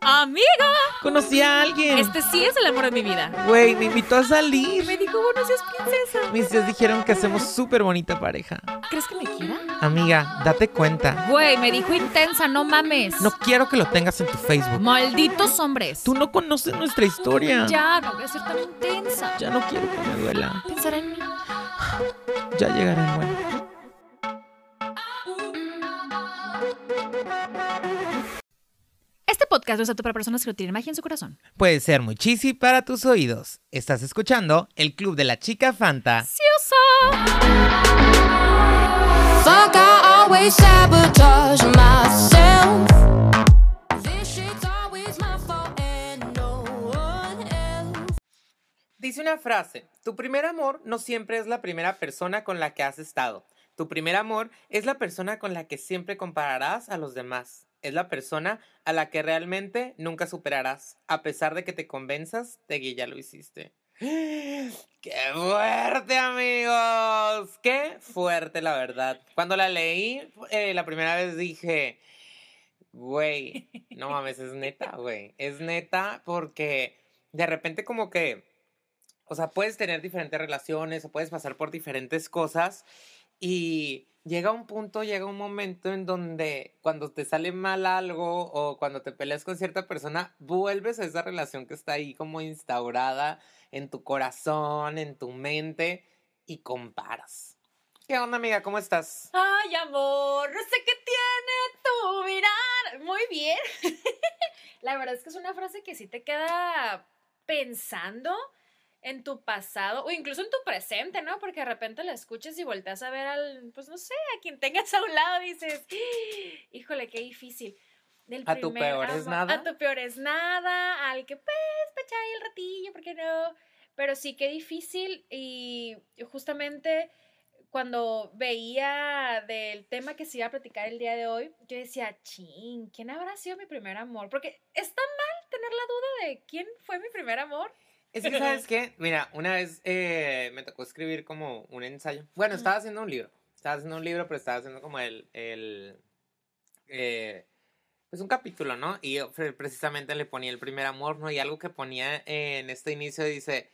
Amigo, Conocí a alguien. este sí es el amor de mi vida. Güey, me invitó a salir. Me dijo, buenos días, princesa. Mis tías dijeron que hacemos súper bonita pareja. ¿Crees que me quiera? Amiga, date cuenta. Güey, me dijo intensa, no mames. No quiero que lo tengas en tu Facebook. Malditos hombres. Tú no conoces nuestra historia. Ya, no voy a ser tan intensa. Ya no quiero que me duela. Pensará en mí. Ya llegará el bueno. Este podcast no es apto para personas que no tienen magia en su corazón. Puede ser muy cheesy para tus oídos. Estás escuchando el Club de la Chica Fanta. Dice una frase, tu primer amor no siempre es la primera persona con la que has estado. Tu primer amor es la persona con la que siempre compararás a los demás. Es la persona a la que realmente nunca superarás, a pesar de que te convenzas de que ya lo hiciste. ¡Qué fuerte, amigos! ¡Qué fuerte, la verdad! Cuando la leí, eh, la primera vez dije, güey, no mames, es neta, güey. Es neta porque de repente como que o sea, puedes tener diferentes relaciones o puedes pasar por diferentes cosas y llega un punto, llega un momento en donde cuando te sale mal algo o cuando te peleas con cierta persona, vuelves a esa relación que está ahí como instaurada en tu corazón, en tu mente y comparas. ¿Qué onda, amiga? ¿Cómo estás? Ay, amor, no sé qué tiene tu mirar. Muy bien. La verdad es que es una frase que sí te queda pensando en tu pasado o incluso en tu presente, ¿no? Porque de repente la escuchas y volteas a ver al, pues no sé, a quien tengas a un lado dices, híjole, qué difícil. Del ¿A tu peor es nada? A tu peor es nada, al que pues, para echar ahí el ratillo, ¿por qué no? Pero sí, qué difícil y justamente cuando veía del tema que se iba a platicar el día de hoy, yo decía, ching, ¿quién habrá sido mi primer amor? Porque está mal tener la duda de quién fue mi primer amor. Es que, ¿sabes qué? Mira, una vez eh, me tocó escribir como un ensayo. Bueno, estaba haciendo un libro. Estaba haciendo un libro, pero estaba haciendo como el... el eh, pues un capítulo, ¿no? Y yo pre- precisamente le ponía el primer amor, ¿no? Y algo que ponía en este inicio dice...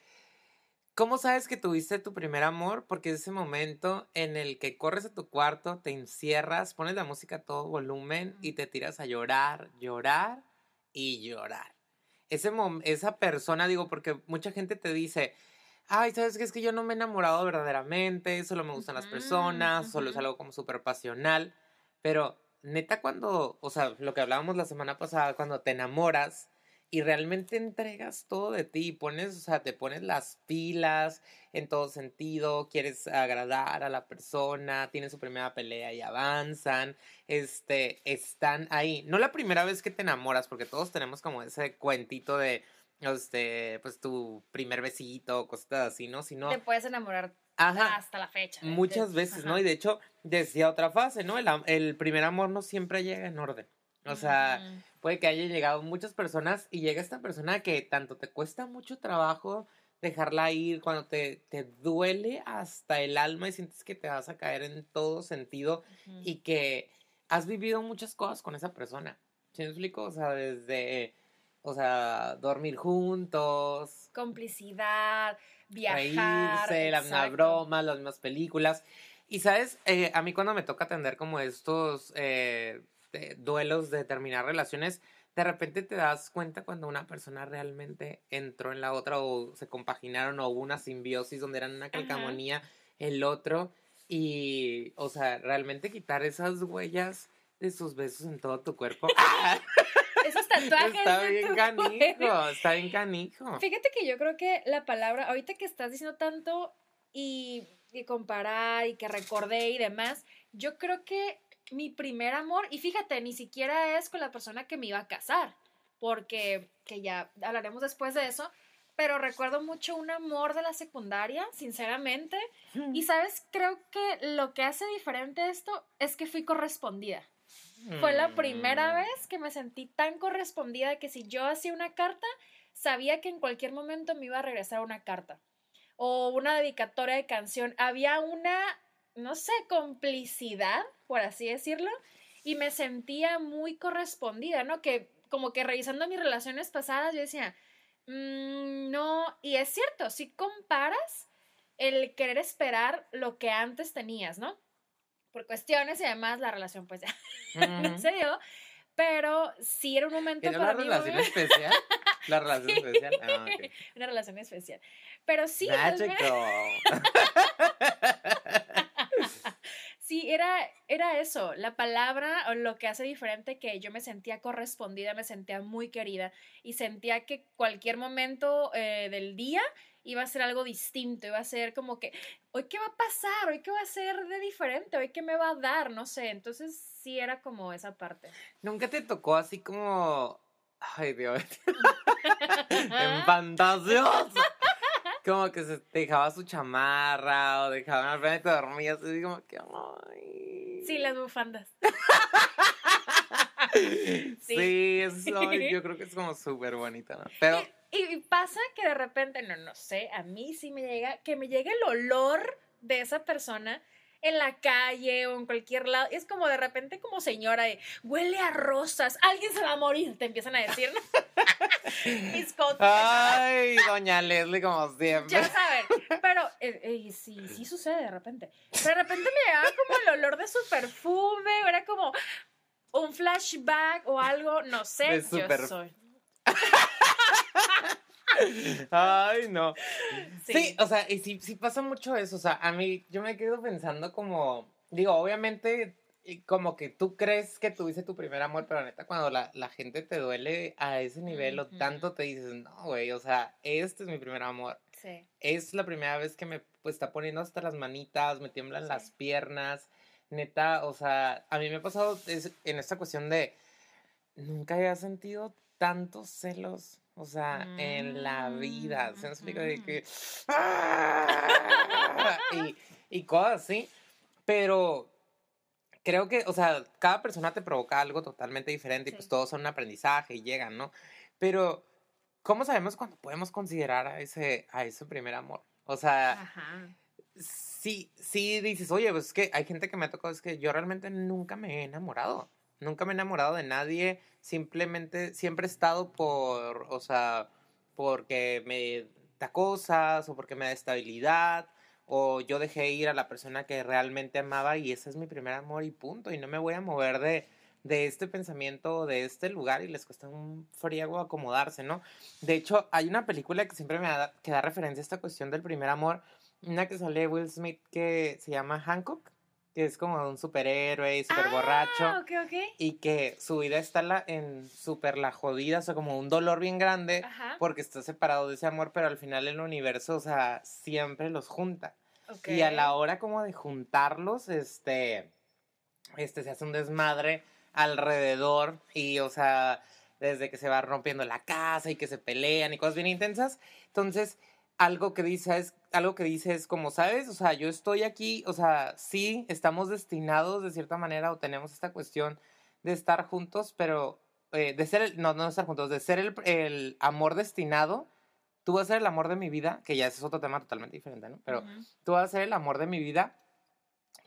¿Cómo sabes que tuviste tu primer amor? Porque es ese momento en el que corres a tu cuarto, te encierras, pones la música a todo volumen y te tiras a llorar, llorar y llorar ese mom- esa persona, digo, porque mucha gente te dice, ay, ¿sabes qué? Es que yo no me he enamorado verdaderamente, solo me gustan las personas, solo es algo como súper pasional, pero neta cuando, o sea, lo que hablábamos la semana pasada, cuando te enamoras y realmente entregas todo de ti, pones, o sea, te pones las pilas en todo sentido, quieres agradar a la persona, tienen su primera pelea y avanzan, este, están ahí. No la primera vez que te enamoras, porque todos tenemos como ese cuentito de, este, pues tu primer besito, cosas así, ¿no? Sino, Te puedes enamorar ajá, hasta la fecha. muchas veces, ¿no? Y de hecho, decía otra fase, ¿no? El, primer amor no siempre llega en orden. O sea. Puede que haya llegado muchas personas y llega esta persona que tanto te cuesta mucho trabajo dejarla ir, cuando te, te duele hasta el alma y sientes que te vas a caer en todo sentido y que has vivido muchas cosas con esa persona. ¿Sí me explico? O sea, desde, o sea, dormir juntos, Complicidad, viajar. reírse, las mismas bromas, las mismas películas. Y sabes, Eh, a mí cuando me toca atender como estos eh, de- duelos de terminar relaciones, de repente te das cuenta cuando una persona realmente entró en la otra o se compaginaron o hubo una simbiosis donde eran una calcamonía el otro y, o sea, realmente quitar esas huellas de sus besos en todo tu cuerpo. ¡Ah! Esos tatuajes. Está bien canijo, cuerpo. está bien canijo. Fíjate que yo creo que la palabra, ahorita que estás diciendo tanto y, y comparar y que recordé y demás, yo creo que mi primer amor, y fíjate, ni siquiera es con la persona que me iba a casar, porque que ya hablaremos después de eso, pero recuerdo mucho un amor de la secundaria, sinceramente, y sabes, creo que lo que hace diferente esto es que fui correspondida. Fue la primera Mm. vez que me sentí tan correspondida que si yo hacía una carta, sabía que en cualquier momento me iba a regresar una carta. O una dedicatoria de canción. Había una, no sé, complicidad, por así decirlo. y me sentía muy correspondida, ¿no? Que como que revisando mis relaciones pasadas yo decía, "Mm, no, y es cierto, si comparas el querer esperar lo que antes tenías, ¿no? Por cuestiones y además la relación pues ya no se dio, pero sí era un momento ¿Era para una mí relación muy- especial? ¿La relación Sí. especial? Ah, una relación especial. Pero sí, Magical. Sí, era, era eso, la palabra o lo que hace diferente que yo me sentía correspondida, me sentía muy querida y sentía que cualquier momento eh, del día iba a ser algo distinto, iba a ser como que, hoy qué va a pasar, hoy qué va a ser de diferente, hoy qué me va a dar, no sé, entonces sí era como esa parte. ¿Nunca te tocó así como... Ay, Dios. en fantasioso. Como que se dejaba su chamarra o frente y te dormías así como que... Ay. Sí, las bufandas. Sí, eso yo creo que es como súper bonito, ¿no? Pero... Y, y pasa que de repente, no, no sé, a mí sí me llega, que me llega el olor de esa persona en la calle o en cualquier lado. Es como de repente como señora de, huele a rosas, alguien se va a morir, te empiezan a decir. Mis. Ay, doña Leslie como siempre. Ya saben, pero eh, eh, sí, sí sucede de repente. De repente me llegaba como el olor de su perfume, era como un flashback o algo, no sé, De yo soy. Ay, no. Sí. Sí. o sea, y sí, sí pasa mucho eso. O sea, a mí, yo me quedo pensando como, digo, obviamente, como que tú crees que tuviste tu primer amor, pero neta, cuando la, la gente te duele a ese nivel o tanto te dices, no, güey, o sea, este es mi primer amor. Sí. Es la primera vez que me pues, está poniendo hasta las manitas, me tiemblan Sí. las piernas. Neta, o sea, a mí me ha pasado es- en esta cuestión de nunca había sentido tantos celos, o sea, en la vida. ¿Se me explica? De Mm, que. ¡ah! y, y cosas así. Pero creo que, o sea, cada persona te provoca algo totalmente diferente y pues todos son un aprendizaje y llegan, ¿no? Pero, ¿cómo sabemos cuándo podemos considerar a ese, a ese primer amor? O sea, Ajá. sí, sí dices, oye, pues es que hay gente que me ha tocado, es que yo realmente nunca me he enamorado. Nunca me he enamorado de nadie. Simplemente, siempre he estado por, o sea, porque me da cosas o porque me da estabilidad. O yo dejé ir a la persona que realmente amaba y ese es mi primer amor y punto. Y no me voy a mover de, de este pensamiento de este lugar y les cuesta un friego acomodarse, ¿no? De hecho, hay una película que siempre me da, que da referencia a esta cuestión del primer amor una que sale Will Smith que se llama Hancock, que es como un superhéroe, super borracho, Ah, ok, ok. y que su vida está la, en súper la jodida, o sea, como un dolor bien grande, Ajá. porque está separado de ese amor, pero al final el universo, o sea, siempre los junta. ok. Y a la hora como de juntarlos, este, este se hace un desmadre alrededor y, o sea, desde que se va rompiendo la casa y que se pelean y cosas bien intensas. Entonces, algo que dice es, algo que dice es como, ¿sabes? O sea, yo estoy aquí, o sea, sí, estamos destinados de cierta manera o tenemos esta cuestión de estar juntos, pero eh, de ser, el, no, no estar juntos, de ser el, el amor destinado. Tú vas a ser el amor de mi vida, que ya es otro tema totalmente diferente, ¿no? Pero Ujú. tú vas a ser el amor de mi vida,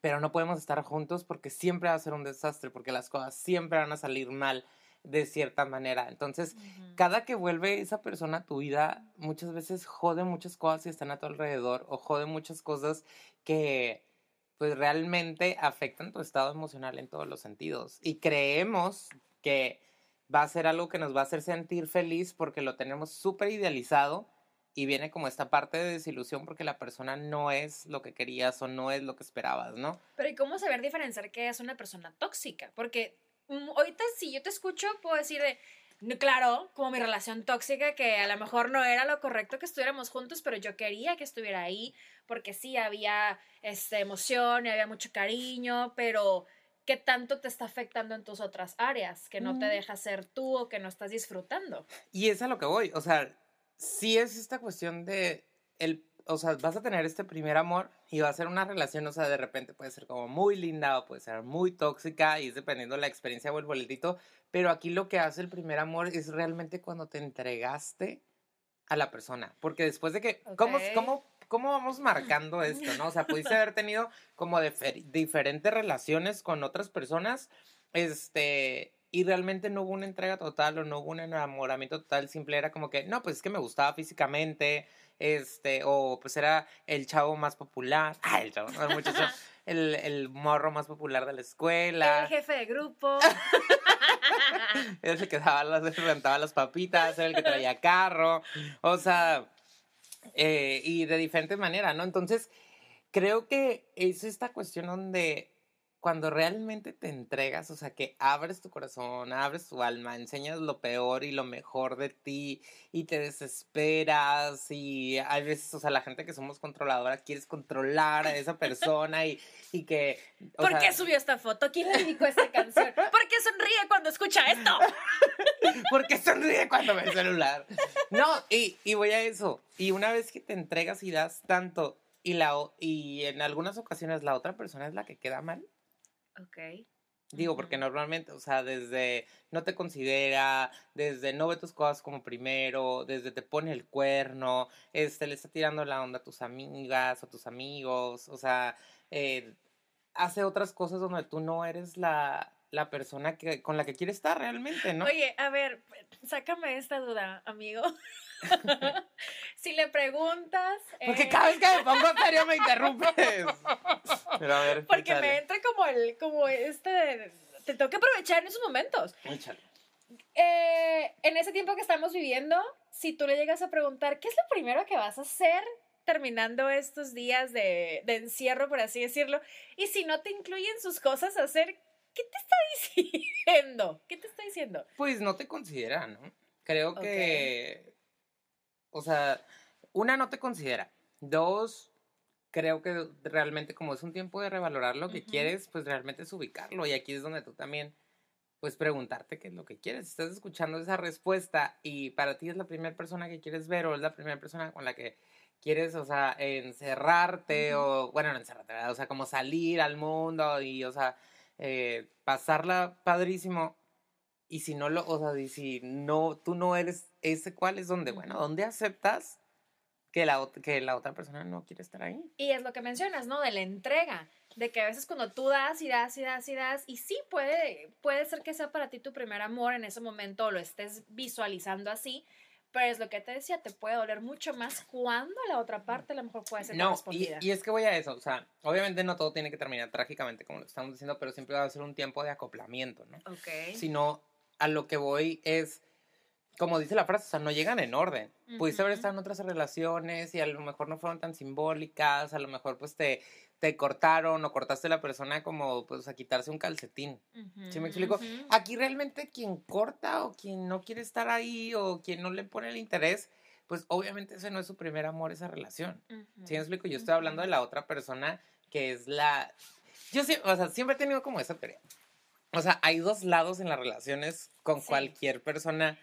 pero no podemos estar juntos porque siempre va a ser un desastre, porque las cosas siempre van a salir mal de cierta manera. Entonces, cada que vuelve esa persona a tu vida, muchas veces jode muchas cosas que están a tu alrededor o jode muchas cosas que pues realmente afectan tu estado emocional en todos los sentidos. Y creemos que va a ser algo que nos va a hacer sentir feliz porque lo tenemos súper idealizado y viene como esta parte de desilusión porque la persona no es lo que querías o no es lo que esperabas, ¿no? Pero ¿y cómo saber diferenciar que es una persona tóxica? Porque ahorita si yo te escucho, puedo decir de, "No, claro, como mi relación tóxica, que a lo mejor no era lo correcto que estuviéramos juntos, pero yo quería que estuviera ahí, porque sí había este, emoción y había mucho cariño, pero ¿qué tanto te está afectando en tus otras áreas? Que no te Mm. deja ser tú o que no estás disfrutando. Y es a lo que voy, o sea, sí es esta cuestión de, el, o sea, vas a tener este primer amor y va a ser una relación, o sea, de repente puede ser como muy linda o puede ser muy tóxica y es dependiendo de la experiencia o el boletito, pero aquí lo que hace el primer amor es realmente cuando te entregaste a la persona, porque después de que, ¿cómo, Ok. cómo, cómo vamos marcando esto, no? O sea, pudiste haber tenido como difer- diferentes relaciones con otras personas este, y realmente no hubo una entrega total o no hubo un enamoramiento total, simple era como que, no, pues es que me gustaba físicamente, este, o pues era el chavo más popular, ah, el chavo, el muchacho, el, el morro más popular de la escuela. El jefe de grupo. Era el que daba las, rentaba las papitas, era el que traía carro, o sea, eh, y de diferente manera, ¿no? Entonces, creo que es esta cuestión donde cuando realmente te entregas, o sea, que abres tu corazón, abres tu alma, enseñas lo peor y lo mejor de ti y te desesperas y hay veces, o sea, la gente que somos controladora quieres controlar a esa persona y, y que... o ¿Por sea, qué subió esta foto? ¿Quién le dedicó esta canción? ¿Por qué sonríe cuando escucha esto? ¿Por qué sonríe cuando ve el celular? No, y, y voy a eso. Y una vez que te entregas y das tanto, y, la, y en algunas ocasiones la otra persona es la que queda mal, Ok. digo, porque normalmente, o sea, desde no te considera, desde no ve tus cosas como primero, desde te pone el cuerno, este, le está tirando la onda a tus amigas o tus amigos, o sea, eh, hace otras cosas donde tú no eres la, la persona que, con la que quieres estar realmente, ¿no? Oye, a ver, sácame esta duda, amigo. si le preguntas. Porque eh, cada vez que me pongo serio me interrumpes. Pero a ver, Porque me entra como el, como este. Te tengo que aprovechar en esos momentos. Échale. Eh, en ese tiempo que estamos viviendo, si tú le llegas a preguntar, ¿qué es lo primero que vas a hacer terminando estos días de, de encierro, por así decirlo? Y si no te incluyen sus cosas a hacer, ¿qué te está diciendo? ¿Qué te está diciendo? Pues no te considera, ¿no? Creo que. O sea, una no te considera. Dos, creo que realmente, como es un tiempo de revalorar lo que Ujú. quieres, pues realmente es ubicarlo. Y aquí es donde tú también, pues preguntarte qué es lo que quieres. Estás escuchando esa respuesta y para ti es la primera persona que quieres ver o es la primera persona con la que quieres, o sea, encerrarte Ujú. o, bueno, no encerrarte, ¿verdad? o sea, como salir al mundo y, o sea, eh, pasarla padrísimo. Y si no lo, o sea, si no, tú no eres ese cuál es donde, bueno, Ujú. ¿dónde aceptas que la, que la otra persona no quiere estar ahí? Y es lo que mencionas, ¿no? De la entrega. De que a veces cuando tú das y das y das y das, y sí puede, puede ser que sea para ti tu primer amor en ese momento lo estés visualizando así, pero es lo que te decía, te puede doler mucho más cuando la otra parte a lo mejor puede ser No, y, y es que voy a eso, o sea, obviamente no todo tiene que terminar trágicamente como lo estamos diciendo, pero siempre va a ser un tiempo de acoplamiento, ¿no? Ok. Sino a lo que voy es, como dice la frase, o sea, no llegan en orden. Pudiste haber estado en otras relaciones y a lo mejor no fueron tan simbólicas, a lo mejor pues te, te cortaron o cortaste a la persona como pues a quitarse un calcetín. ¿Sí me explico? Ujú. Aquí realmente quien corta o quien no quiere estar ahí o quien no le pone el interés, pues obviamente ese no es su primer amor, esa relación. ¿Sí me explico? Yo estoy hablando de la otra persona que es la... Yo sí, o sea, siempre he tenido como esa teoría. O sea, hay dos lados en las relaciones con Sí. cualquier persona,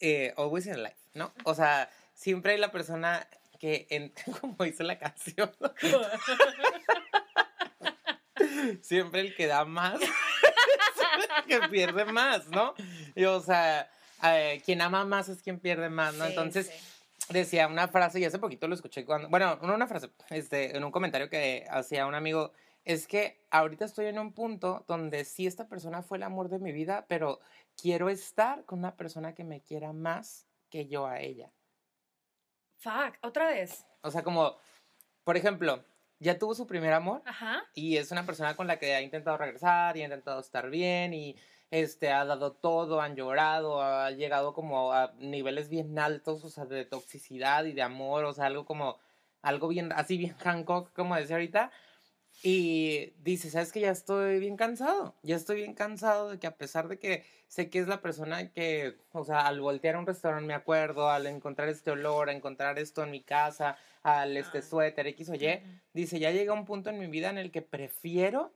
eh, always in life, ¿no? O sea, siempre hay la persona que, en, como dice la canción, siempre el que da más, el que pierde más, ¿no? Y, o sea, eh, quien ama más es quien pierde más, ¿no? Sí, Entonces, sí. decía una frase y hace poquito lo escuché cuando, bueno, no una frase, este, en un comentario que hacía un amigo, es que ahorita estoy en un punto donde sí esta persona fue el amor de mi vida, pero quiero estar con una persona que me quiera más que yo a ella. Fuck, otra vez. O sea, como, por ejemplo, ya tuvo su primer amor Ajá. y es una persona con la que ha intentado regresar y ha intentado estar bien y este ha dado todo, han llorado, ha llegado como a niveles bien altos, o sea, de toxicidad y de amor, o sea, algo como algo bien así bien Hancock, como decía ahorita. Y dice, ¿sabes que Ya estoy bien cansado, ya estoy bien cansado de que a pesar de que sé que es la persona que, o sea, al voltear a un restaurante me acuerdo, al encontrar este olor, a encontrar esto en mi casa, al este Ah. suéter X o Y. Dice, ya llega un punto en mi vida en el que prefiero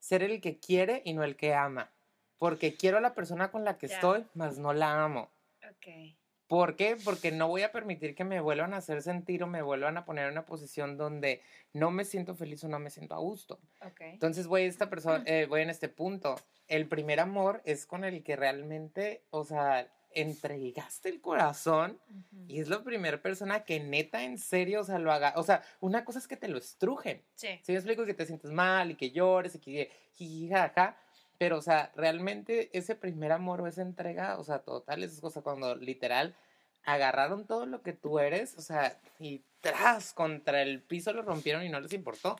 ser el que quiere y no el que ama. Porque quiero a la persona con la que Ya. estoy, mas no la amo. Ok. ¿Por qué? Porque no voy a permitir que me vuelvan a hacer sentir o me vuelvan a poner en una posición donde no me siento feliz o no me siento a gusto. Entonces voy a esta persona, eh, voy en este punto. El primer amor es con el que realmente, o sea, entregaste el corazón y es la primera persona que neta en serio, o sea, lo haga. O sea, una cosa es que te lo estrujen. Sí. Si me explico que te sientes mal y que llores y que jiji, jaja, Pero, o sea, realmente ese primer amor o esa entrega, o sea, total, esas cosas cuando literal agarraron todo lo que tú eres, o sea, y tras contra el piso lo rompieron y no les importó.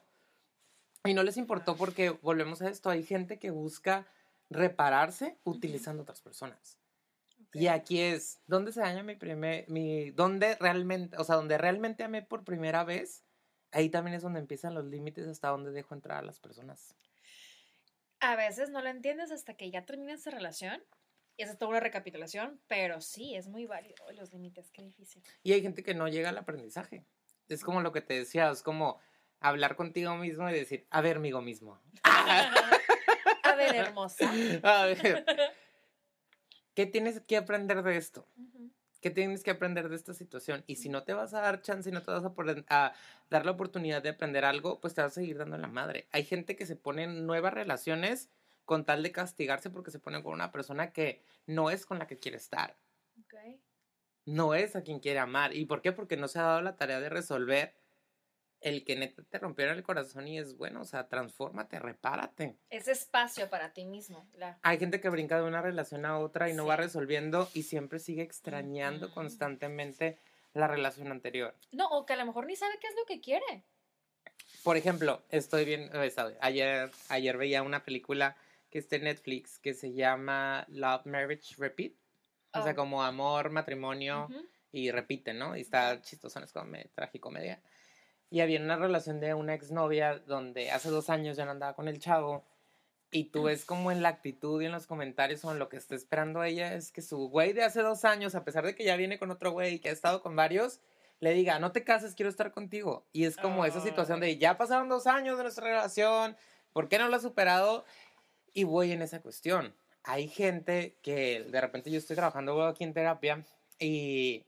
Y no les importó porque, volvemos a esto, hay gente que busca repararse utilizando otras personas. Y aquí es, ¿dónde se daña mi primer, mi, dónde realmente, o sea, donde realmente amé por primera vez? Ahí también es donde empiezan los límites hasta donde dejo entrar a las personas. A veces no lo entiendes hasta que ya termina esa relación. Y esa es toda una recapitulación, pero sí, es muy válido los límites, qué difícil. Y hay gente que no llega al aprendizaje. Es como lo que te decía, es como hablar contigo mismo y decir, a ver, amigo mismo. A ver, hermosa. A ver, ¿qué tienes que aprender de esto? ¿Qué tienes que aprender de esta situación? Y si no te vas a dar chance y no te vas a, dar la oportunidad de aprender algo, pues te vas a seguir dando la madre. Hay gente que se pone en nuevas relaciones con tal de castigarse porque se pone con una persona que no es con la que quiere estar. No es a quien quiere amar. ¿Y por qué? Porque no se ha dado la tarea de resolver el que neta te rompieron el corazón y es bueno, o sea, transfórmate, repárate. Ese espacio para ti mismo. Hay gente que brinca de una relación a otra y no va resolviendo y siempre sigue extrañando constantemente la relación anterior. No, o que a lo mejor ni sabe qué es lo que quiere. Por ejemplo, estoy bien, eh, ayer, ayer veía una película que está en Netflix que se llama Love, Marriage, Repeat. O sea, Oh. como amor, matrimonio y repite, ¿no? Y está chistoso, es como me- tragicomedia. Y había una relación de una exnovia donde hace dos años ya no andaba con el chavo. Y tú ves como en la actitud y en los comentarios o en lo que está esperando ella es que su güey de hace dos años, a pesar de que ya viene con otro güey y que ha estado con varios, le diga, no te cases, quiero estar contigo. Y es como esa situación de, ya pasaron dos años de nuestra relación, ¿por qué no lo has superado? Y voy en esa cuestión. Hay gente que de repente yo estoy trabajando aquí en terapia y,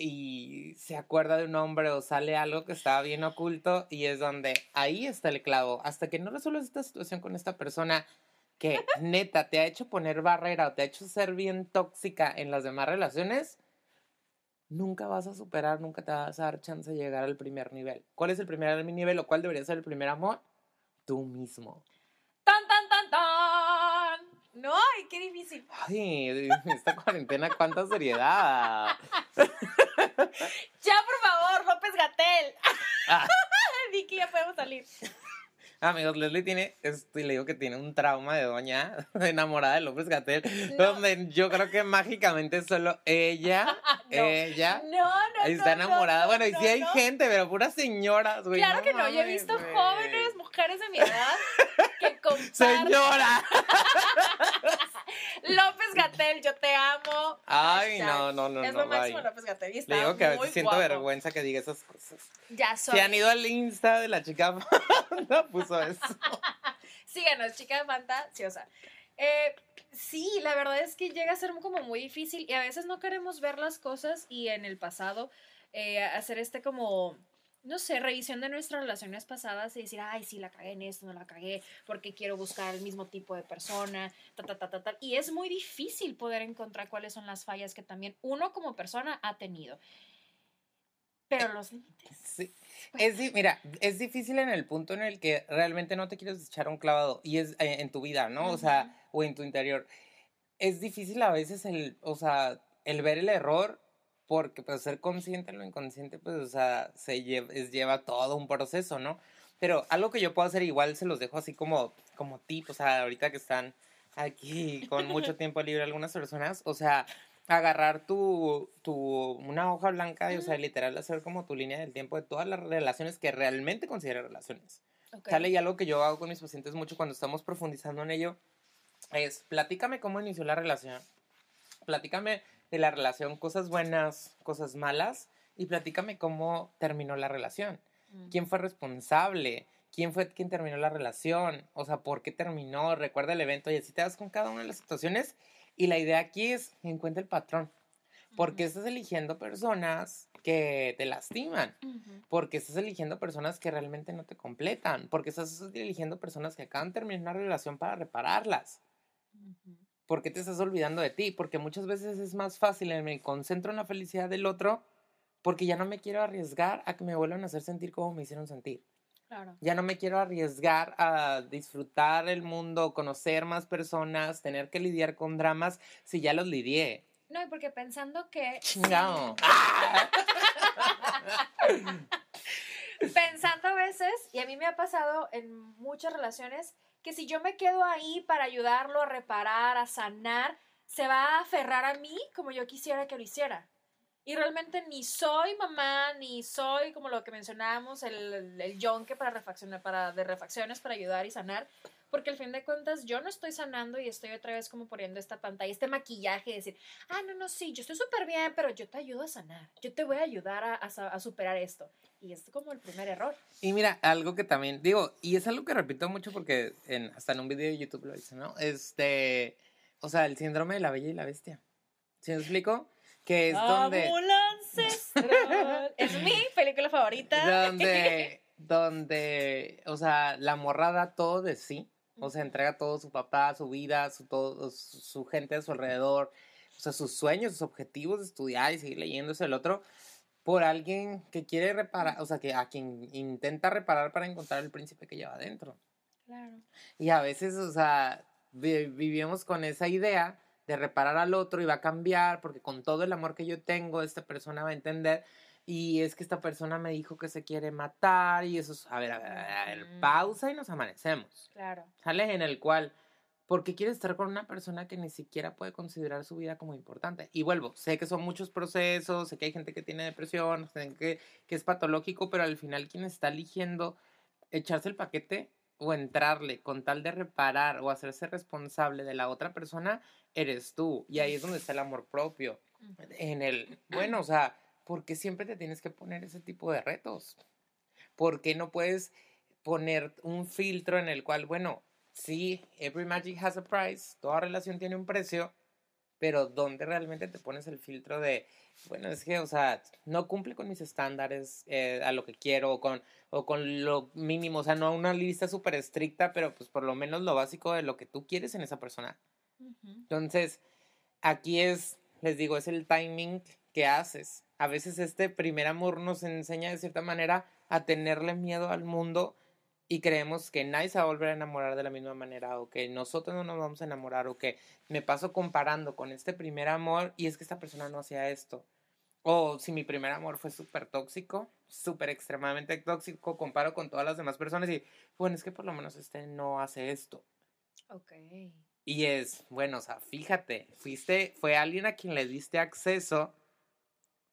y se acuerda de un hombre o sale algo que estaba bien oculto y es donde ahí está el clavo. Hasta que no resuelves esta situación con esta persona que neta te ha hecho poner barrera o te ha hecho ser bien tóxica en las demás relaciones, nunca vas a superar, nunca te vas a dar chance de llegar al primer nivel. ¿Cuál es el primer nivel o cuál debería ser el primer amor? Tú mismo. ¡Tan, tan, tan, tan! No, ay, qué difícil. Ay, esta cuarentena, cuánta seriedad. Ya, por favor, López Gatel. Ah, Vicky, ya podemos salir. amigos, Leslie tiene, este, le digo que tiene un trauma de doña enamorada de López Gatel, No. donde yo creo que mágicamente solo ella, No. ella, No, no, está enamorada. no, bueno, y sí hay gente, pero puras señoras, güey. Claro que no, yo he visto jóvenes, mujeres de mi edad que comparten. Señora. Gatel, yo te amo. Ay, Hashtag. no, no, no, Es no, lo máximo bye. López Gatel. Le digo que a veces siento guapo. vergüenza que diga esas cosas. Ya soy. Si han ido al Insta de la chica Fanta, puso eso. Síganos, chica fantasiosa. Eh, sí, la verdad es que llega a ser como muy difícil y a veces no queremos ver las cosas y en el pasado eh, hacer este como, no sé, revisión de nuestras relaciones pasadas y decir, ay, sí, la cagué en esto, no la cagué, porque quiero buscar el mismo tipo de persona, ta, ta, ta, ta, ta. Y es muy difícil poder encontrar cuáles son las fallas que también uno como persona ha tenido. Pero los límites. Sí. Es, di- mira, es difícil en el punto en el que realmente no te quieres echar un clavado y es eh, en tu vida, ¿no? O sea, o en tu interior. Es difícil a veces el, o sea, el ver el error porque pues ser consciente en lo inconsciente, pues, o sea, se lleva, es, lleva todo un proceso, ¿no? Pero algo que yo puedo hacer igual se los dejo así como, como tip, o sea, ahorita que están aquí con mucho tiempo libre algunas personas, o sea, agarrar tu, tu, una hoja blanca y, o sea, literal hacer como tu línea del tiempo de todas las relaciones que realmente considero relaciones. Ok. Sale y algo que yo hago con mis pacientes mucho cuando estamos profundizando en ello es platícame cómo inició la relación. Platícame de la relación, cosas buenas, cosas malas y platícame cómo terminó la relación. ¿Quién fue responsable? ¿Quién fue quien terminó la relación? O sea, ¿por qué terminó? Recuerda el evento y así te das con cada una de las situaciones. Y la idea aquí es encuentra el patrón. Porque estás eligiendo personas que te lastiman. Porque estás eligiendo personas que realmente no te completan. Porque estás eligiendo personas que acaban de terminar una relación para repararlas. ¿Por qué te estás olvidando de ti? Porque muchas veces es más fácil, me concentro en la felicidad del otro, porque ya no me quiero arriesgar a que me vuelvan a hacer sentir como me hicieron sentir. Claro. Ya no me quiero arriesgar a disfrutar el mundo, conocer más personas, tener que lidiar con dramas si ya los lidié. No, y porque pensando que. Chingado. Pensando a veces, y a mí me ha pasado en muchas relaciones, que si yo me quedo ahí para ayudarlo a reparar, a sanar, se va a aferrar a mí como yo quisiera que lo hiciera. Y realmente ni soy mamá, ni soy como lo que mencionábamos, el, el, yonke para refaccionar, para, de refacciones para ayudar y sanar. Porque al fin de cuentas yo no estoy sanando y estoy otra vez como poniendo esta pantalla, este maquillaje y decir, ah, no, no, sí, yo estoy súper bien, pero yo te ayudo a sanar. Yo te voy a ayudar a, a, a superar esto. Y es como el primer error. Y mira, algo que también digo, y es algo que repito mucho porque en, hasta en un video de YouTube lo hice, ¿no? Este, o sea, el síndrome de la bella y la bestia. ¿Sí me explico? Que es donde... Es mi película favorita. donde, donde, o sea, la morra da todo de sí. O sea, entrega todo su papá, su vida, su, todo, su, su gente a su alrededor. O sea, sus sueños, sus objetivos de estudiar y seguir leyéndose el otro por alguien que quiere reparar, o sea, que a quien intenta reparar para encontrar el príncipe que lleva adentro. Claro. Y a veces, o sea, vi- vivimos con esa idea de reparar al otro y va a cambiar porque con todo el amor que yo tengo, esta persona va a entender. Y es que esta persona me dijo que se quiere matar y eso es, a ver, a ver, a ver, Ujú. pausa y nos amanecemos. Claro. ¿Sale? En el cual, ¿por qué quieres estar con una persona que ni siquiera puede considerar su vida como importante? Y vuelvo, sé que son muchos procesos, sé que hay gente que tiene depresión, sé que, que es patológico, pero al final quien está eligiendo echarse el paquete o entrarle con tal de reparar o hacerse responsable de la otra persona, eres tú. Y ahí es donde está el amor propio. En el, bueno, o sea, ¿por qué siempre te tienes que poner ese tipo de retos? ¿Por qué no puedes poner un filtro en el cual, bueno, sí, every magic has a price, toda relación tiene un precio, pero ¿dónde realmente te pones el filtro de, bueno, es que, o sea, no cumple con mis estándares eh, a lo que quiero o con, o con lo mínimo, o sea, no una lista súper estricta, pero pues por lo menos lo básico de lo que tú quieres en esa persona? Ujú. Entonces, aquí es, les digo, es el timing que haces. A veces este primer amor nos enseña de cierta manera a tenerle miedo al mundo y creemos que nadie se va a volver a enamorar de la misma manera o que nosotros no nos vamos a enamorar o que me paso comparando con este primer amor y es que esta persona no hacía esto. O si mi primer amor fue súper tóxico, súper extremadamente tóxico, comparo con todas las demás personas y bueno, es que por lo menos este no hace esto. Ok. Y es, bueno, o sea, fíjate, fuiste, fue alguien a quien le diste acceso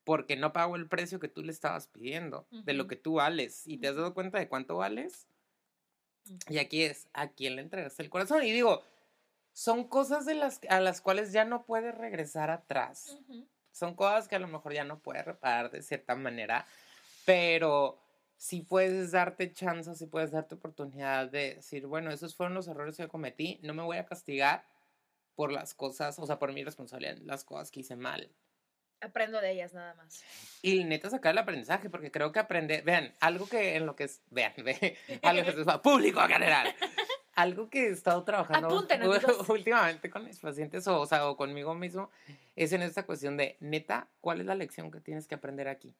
porque no pagó el precio que tú le estabas pidiendo, de lo que tú vales. ¿Y te has dado cuenta de cuánto vales? Ujú. Y aquí es, ¿a quién le entregaste el corazón? Y digo, son cosas de las, a las cuales ya no puedes regresar atrás. Son cosas que a lo mejor ya no puedes reparar de cierta manera, pero sí puedes darte chance, sí puedes darte oportunidad de decir, bueno, esos fueron los errores que cometí, no me voy a castigar por las cosas, o sea, por mi responsabilidad, las cosas que hice mal. Aprendo de ellas nada más. Y neta sacar el aprendizaje, porque creo que aprender, vean, algo que en lo que es, vean, ve, algo que es público en general. Algo que he estado trabajando Apunten, amigos. últimamente con mis pacientes o, o sea, o conmigo mismo es en esta cuestión de, neta, ¿cuál es la lección que tienes que aprender aquí?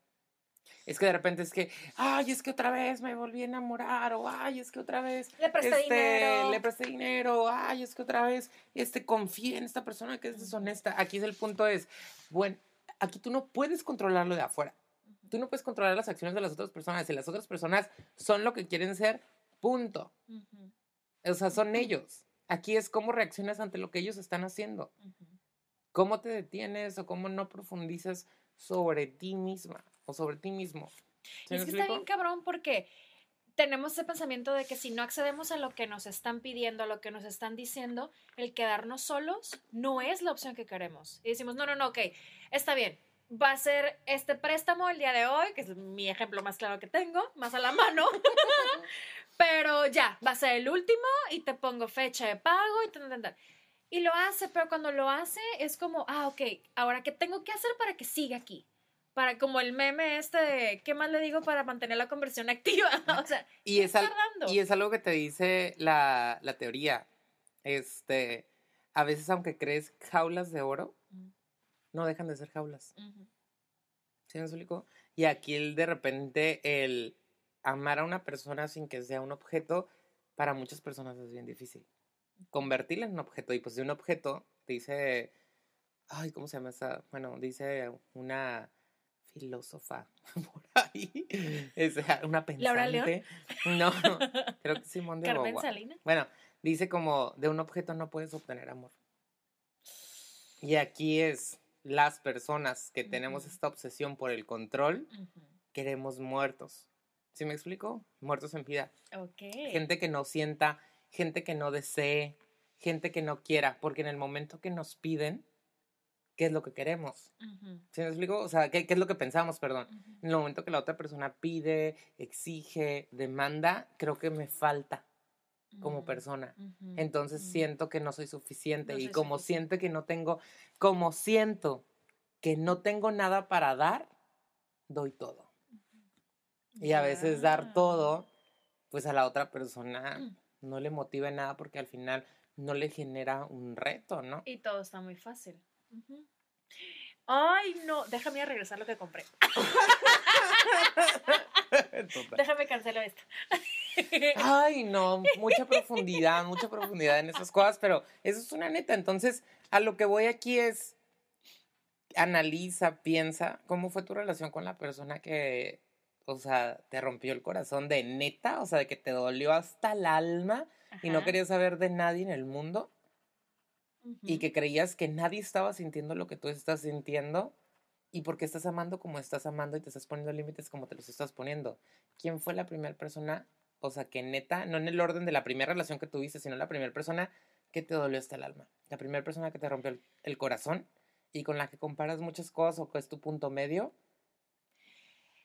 Es que de repente es que, ay, es que otra vez me volví a enamorar, o ay, es que otra vez Le presté este, dinero. le presté dinero, ay, es que otra vez este, confié en esta persona que es deshonesta. Aquí es el punto es, bueno, aquí tú no puedes controlar lo de afuera. Tú no puedes controlar las acciones de las otras personas. Y las otras personas son lo que quieren ser, punto. O sea, son ellos. Aquí es cómo reaccionas ante lo que ellos están haciendo. Cómo te detienes o cómo no profundizas sobre ti misma o sobre ti mismo. ¿Sí Y es que está bien cabrón porque tenemos ese pensamiento de que si no accedemos a lo que nos están pidiendo, a lo que nos están diciendo, el quedarnos solos no es la opción que queremos. Y decimos, no, no, no, ok, está bien. Va a ser este préstamo el día de hoy, que es mi ejemplo más claro que tengo, más a la mano. pero ya, va a ser el último y te pongo fecha de pago y tal, tal, tal. Y lo hace, pero cuando lo hace es como, ah, ok, ahora qué tengo que hacer para que siga aquí. Para como el meme este de, ¿qué más le digo para mantener la conversión activa? o sea, Y es, al- y es algo que te dice la, la teoría. Este, a veces aunque crees jaulas de oro, Mm. no dejan de ser jaulas. ¿Sí me explico? Y aquí el de repente el amar a una persona sin que sea un objeto, para muchas personas es bien difícil. Convertirla en un objeto. Y pues de un objeto, dice, ay, ¿cómo se llama esa? Bueno, dice una filósofa por ahí. Es una pensante. ¿Laura León? No, creo que Simón de Carmen. Salinas. Bueno, dice como de un objeto no puedes obtener amor. Y aquí es las personas que tenemos esta obsesión por el control, queremos muertos. ¿Sí me explico? Muertos en vida. Ok. Gente que no sienta, gente que no desee, gente que no quiera, porque en el momento que nos piden, ¿qué es lo que queremos? Ujú, ¿Sí me explico? O sea, ¿qué, qué es lo que pensamos, perdón? ujú. En el momento que la otra persona pide, exige, demanda, creo que me falta como persona. ujú, Entonces ujú. siento que no soy suficiente No y soy como suficiente. siento que no tengo, como siento que no tengo nada para dar, doy todo. Y a veces dar todo, pues a la otra persona Mm. no le motiva nada porque al final no le genera un reto, ¿no? Y todo está muy fácil. Ay, no, déjame regresar lo que compré. Total. Déjame cancelo esto. Ay, no, mucha profundidad, mucha profundidad en esas cosas, pero eso es una neta. Entonces, a lo que voy aquí es, analiza, piensa, ¿cómo fue tu relación con la persona que, o sea, te rompió el corazón de neta? O sea, de que te dolió hasta el alma y no querías saber de nadie en el mundo y que creías que nadie estaba sintiendo lo que tú estás sintiendo y porque estás amando como estás amando y te estás poniendo límites como te los estás poniendo. ¿Quién fue la primera persona? O sea, que neta, no en el orden de la primera relación que tuviste, sino la primera persona que te dolió hasta el alma. La primera persona que te rompió el, el corazón y con la que comparas muchas cosas o que es tu punto medio,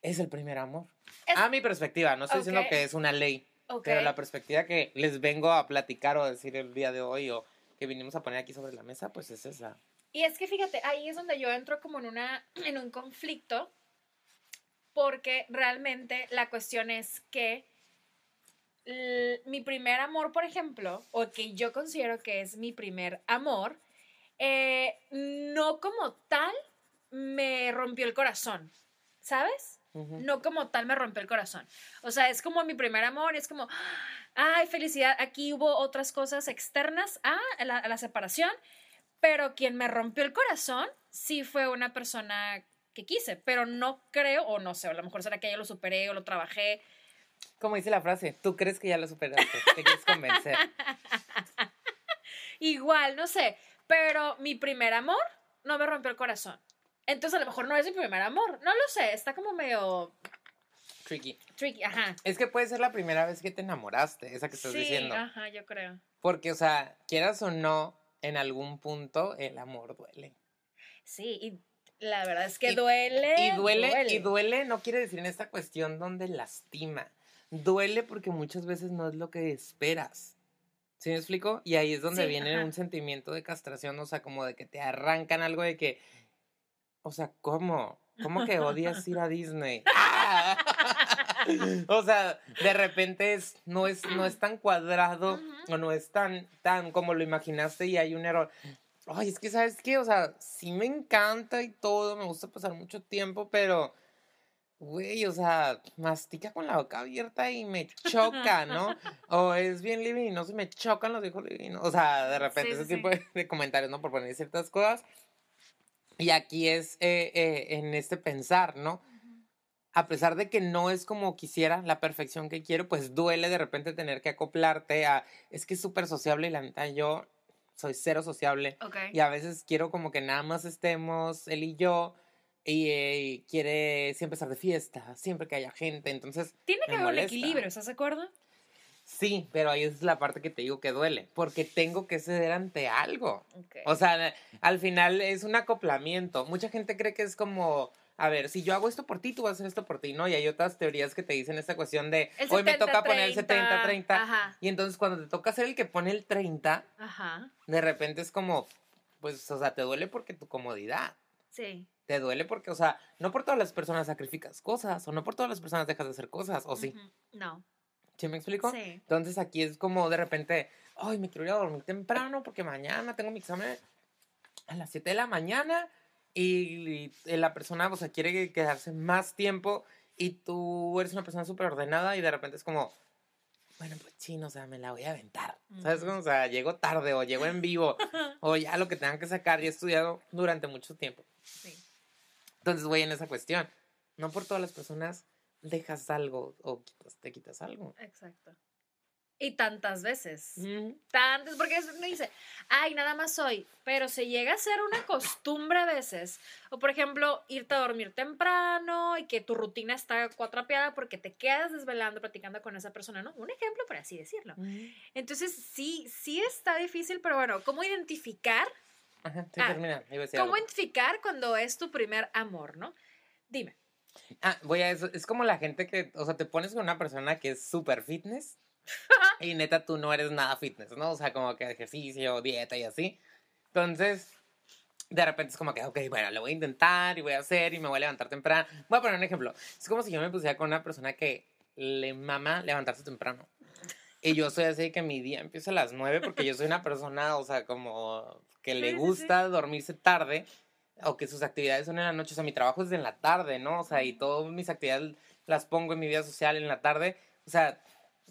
es el primer amor. Es- A mi perspectiva, no estoy diciendo Ok. que es una ley, pero la perspectiva que les vengo a platicar o a decir el día de hoy o que vinimos a poner aquí sobre la mesa, pues es esa. Y es que fíjate, ahí es donde yo entro como en una en un conflicto porque realmente la cuestión es que mi primer amor, por ejemplo, o que yo considero que es mi primer amor, eh, no como tal me rompió el corazón, ¿sabes? No como tal me rompió el corazón. O sea, es como mi primer amor, es como, ay, felicidad, aquí hubo otras cosas externas a la, a la separación, pero quien me rompió el corazón sí fue una persona que quise, pero no creo, o no sé, a lo mejor será que ya lo superé o lo trabajé. Como dice la frase, tú crees que ya lo superaste, te quieres convencer. Igual, no sé, pero mi primer amor no me rompió el corazón. Entonces a lo mejor no es mi primer amor, no lo sé, está como medio Tricky. tricky, ajá. Es que puede ser la primera vez que te enamoraste, esa que estás sí, diciendo. ajá, yo creo. Porque, o sea, quieras o no, en algún punto el amor duele. Sí, y la verdad es que Y- duele. Y duele, y duele no quiere decir en esta cuestión donde lastima. Duele porque muchas veces no es lo que esperas. ¿Sí me explico? Y ahí es donde Sí, viene ajá. un sentimiento de castración, o sea, como de que te arrancan algo de que, o sea, ¿cómo? ¿Cómo que odias ir a Disney? ¡Ah! o sea, de repente es, no, es, no es tan cuadrado Ujú. o no es tan, tan como lo imaginaste y hay un error. Ay, es que, ¿sabes qué? O sea, sí me encanta y todo, me gusta pasar mucho tiempo, pero, güey, o sea, mastica con la boca abierta y me choca, ¿no? O es bien libidinoso y me chocan los hijos libidinos. O sea, de repente Sí, ese sí, tipo de, de comentarios, ¿no? Por poner ciertas cosas. Y aquí es eh, eh, en este pensar, ¿no? a pesar de que no es como quisiera, la perfección que quiero, pues duele de repente tener que acoplarte a, es que es súper sociable y la neta yo soy cero sociable Ok. y a veces quiero como que nada más estemos él y yo y, eh, quiere siempre estar de fiesta, siempre que haya gente, entonces Tiene que haber un equilibrio, ¿estás de acuerdo? Sí, pero ahí es la parte que te digo que duele, porque tengo que ceder ante algo. Ok. O sea, al final es un acoplamiento. Mucha gente cree que es como, a ver, si yo hago esto por ti, tú vas a hacer esto por ti, ¿no? Y hay otras teorías que te dicen esta cuestión de, El hoy me 70, toca poner el 70, 30. Ajá. Y entonces cuando te toca ser el que pone el 30, Ajá. de repente es como, pues, o sea, te duele porque tu comodidad. Sí. Te duele porque, o sea, no por todas las personas sacrificas cosas, o no por todas las personas dejas de hacer cosas, o sí. No. ¿Sí me explico? Sí. Entonces aquí es como de repente, ay, me quiero ir a dormir temprano porque mañana tengo mi examen a las 7 de la mañana y, y la persona, o sea, quiere quedarse más tiempo y tú eres una persona súper ordenada y de repente es como, bueno, pues chino, o sea, me la voy a aventar. ¿Sabes? O sea, llego tarde o llego en vivo o ya lo que tengan que sacar y he estudiado durante mucho tiempo. Sí. Entonces voy en esa cuestión. No por todas las personas dejas algo o quitas- te quitas algo. Exacto. Y tantas veces. Mm. Tantas, porque uno dice, ay, nada más hoy. Pero se llega a ser una costumbre a veces. O por ejemplo, irte a dormir temprano y que tu rutina está cuatrapeada porque te quedas desvelando platicando con esa persona, ¿no? Un ejemplo, por así decirlo. Entonces, sí, sí está difícil, pero bueno, ¿cómo identificar? Ajá, sí, Ah, termina. ¿Cómo algo. identificar cuando es tu primer amor, no? Dime. Ah, voy a eso. Es como la gente que, o sea, te pones con una persona que es súper fitness y neta tú no eres nada fitness, ¿no? O sea, como que ejercicio, dieta y así. Entonces, de repente es como que, ok, bueno, lo voy a intentar y voy a hacer y me voy a levantar temprano. Voy a poner un ejemplo. Es como si yo me pusiera con una persona que le mama levantarse temprano. Y yo soy así que mi día empieza a las 9 porque yo soy una persona, o sea, como que le gusta dormirse tarde o que sus actividades son en la noche. O sea, mi trabajo es en la tarde, ¿no? O sea, y todas mis actividades las pongo en mi vida social en la tarde. O sea,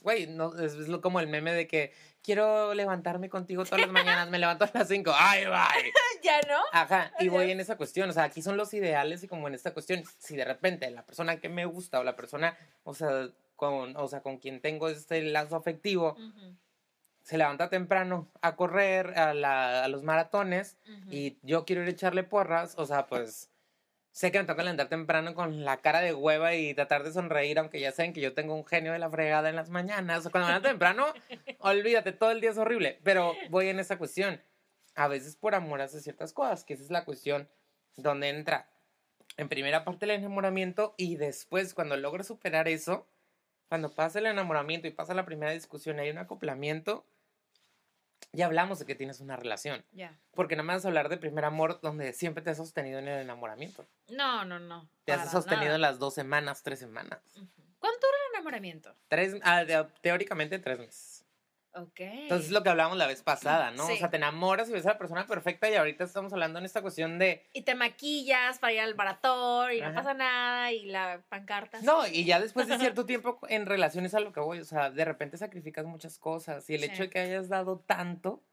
güey, no, es, es como el meme de que quiero levantarme contigo todas las mañanas, me levanto a las 5, ¡ay, bye! ¿Ya no? Ajá, y voy en esa cuestión, o sea, aquí son los ideales y como en esta cuestión, si de repente la persona que me gusta o la persona, o sea, con, o sea, con quien tengo este lazo afectivo, Ujú, se levanta temprano a correr a, la- a los maratones y yo quiero ir a echarle porras, o sea, pues sé que me toca levantar temprano con la cara de hueva y tratar de sonreír, aunque ya saben que yo tengo un genio de la fregada en las mañanas. Cuando me levanto temprano, olvídate, todo el día es horrible. Pero voy en esa cuestión. A veces por amor hace ciertas cosas, que esa es la cuestión donde entra en primera parte el enamoramiento y después cuando logra superar eso, cuando pasa el enamoramiento y pasa la primera discusión y hay un acoplamiento, ya hablamos de que tienes una relación. Ya. Porque nada más hablar de primer amor donde siempre te has sostenido en el enamoramiento. No, no, no. Te has sostenido nada. en las dos semanas, tres semanas. ¿Cuánto dura el enamoramiento? Tres, ah, de- teóricamente tres meses. Ok. Entonces es lo que hablábamos la vez pasada, ¿no? Sí. O sea, te enamoras y ves a la persona perfecta y ahorita estamos hablando en esta cuestión de... Y te maquillas para ir al maratón y no pasa nada y la pancarta. No, y ya después de cierto tiempo en relaciones a lo que voy, o sea, de repente sacrificas muchas cosas y el Sí. hecho de que hayas dado tanto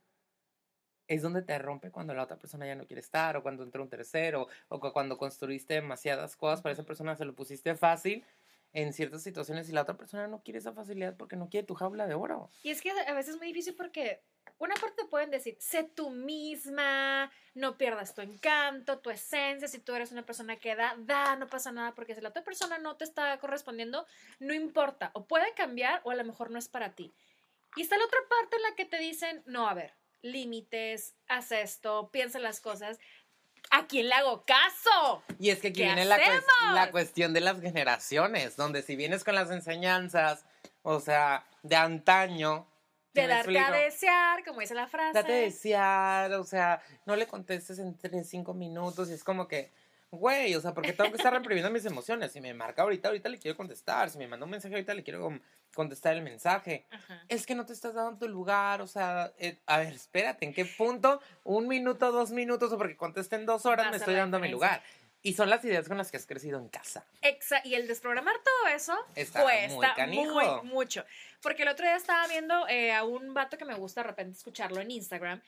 es donde te rompe cuando la otra persona ya no quiere estar o cuando entra un tercero o cu- cuando construiste demasiadas cosas para esa persona se lo pusiste fácil en ciertas situaciones y la otra persona no quiere esa facilidad porque no quiere tu jaula de oro. Y es que a veces es muy difícil porque una parte te pueden decir, sé tú misma, no pierdas tu encanto, tu esencia, si tú eres una persona que da, da, no pasa nada, porque si la otra persona no te está correspondiendo, no importa, o puede cambiar o a lo mejor no es para ti. Y está la otra parte en la que te dicen, no, a ver, límites, haz esto, piensa las cosas. ¿A quién le hago caso? Y es que aquí ¿Qué viene la, la cuestión de las generaciones, donde si vienes con las enseñanzas, o sea, de antaño, ¿sí De darte a desear, como dice la frase. Date a desear, o sea, no le contestes entre cinco minutos y es como que, güey, o sea, porque tengo que estar reprimiendo mis emociones. Si me marca ahorita, ahorita le quiero contestar. Si me manda un mensaje, ahorita le quiero contestar el mensaje. Ajá. Es que no te estás dando tu lugar, o sea, eh, a ver, espérate, ¿en qué punto? Un minuto, dos minutos, o porque contesten dos horas, me estoy dando mi lugar. Y son las ideas con las que has crecido en casa. Exa- y el desprogramar todo eso Está cuesta muy canijo. muy, mucho. Porque el otro día estaba viendo eh, a un vato que me gusta de repente escucharlo en Instagram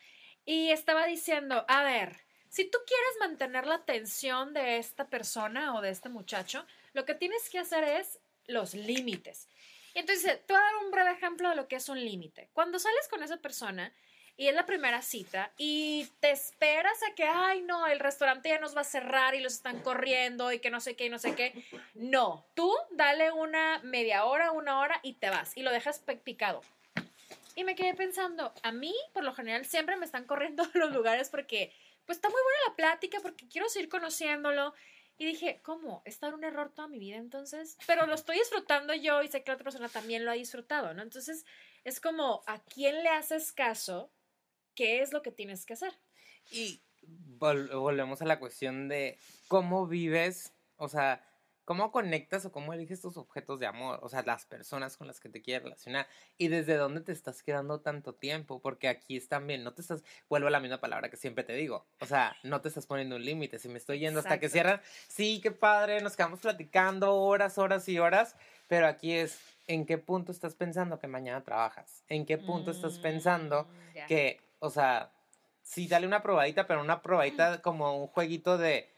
y estaba diciendo, a ver, si tú quieres mantener la atención de esta persona o de este muchacho, lo que tienes que hacer es los límites. Y entonces, te voy a dar un breve ejemplo de lo que es un límite. Cuando sales con esa persona y es la primera cita y te esperas a que, ay, no, el restaurante ya nos va a cerrar y los están corriendo y que no sé qué y no sé qué. No, tú dale una media hora, una hora y te vas y lo dejas picado. Y me quedé pensando, a mí por lo general siempre me están corriendo los lugares porque pues está muy buena la plática porque quiero seguir conociéndolo. Y dije, ¿cómo? ¿Está un error toda mi vida entonces? Pero lo estoy disfrutando yo y sé que la otra persona también lo ha disfrutado, ¿no? Entonces es como, ¿a quién le haces caso? ¿Qué es lo que tienes que hacer? Y vol- volvemos a la cuestión de cómo vives, o sea, cómo conectas o cómo eliges tus objetos de amor, o sea, las personas con las que te quieres relacionar y desde dónde te estás quedando tanto tiempo, porque aquí es también, no te estás, vuelvo a la misma palabra que siempre te digo, o sea, no te estás poniendo un límite, si me estoy yendo hasta que cierran, sí, qué padre, nos quedamos platicando horas, horas y horas, pero aquí es, ¿en qué punto estás pensando que mañana trabajas? ¿En qué punto estás pensando Mm, que, o sea, sí, dale una probadita, pero una probadita como un jueguito de,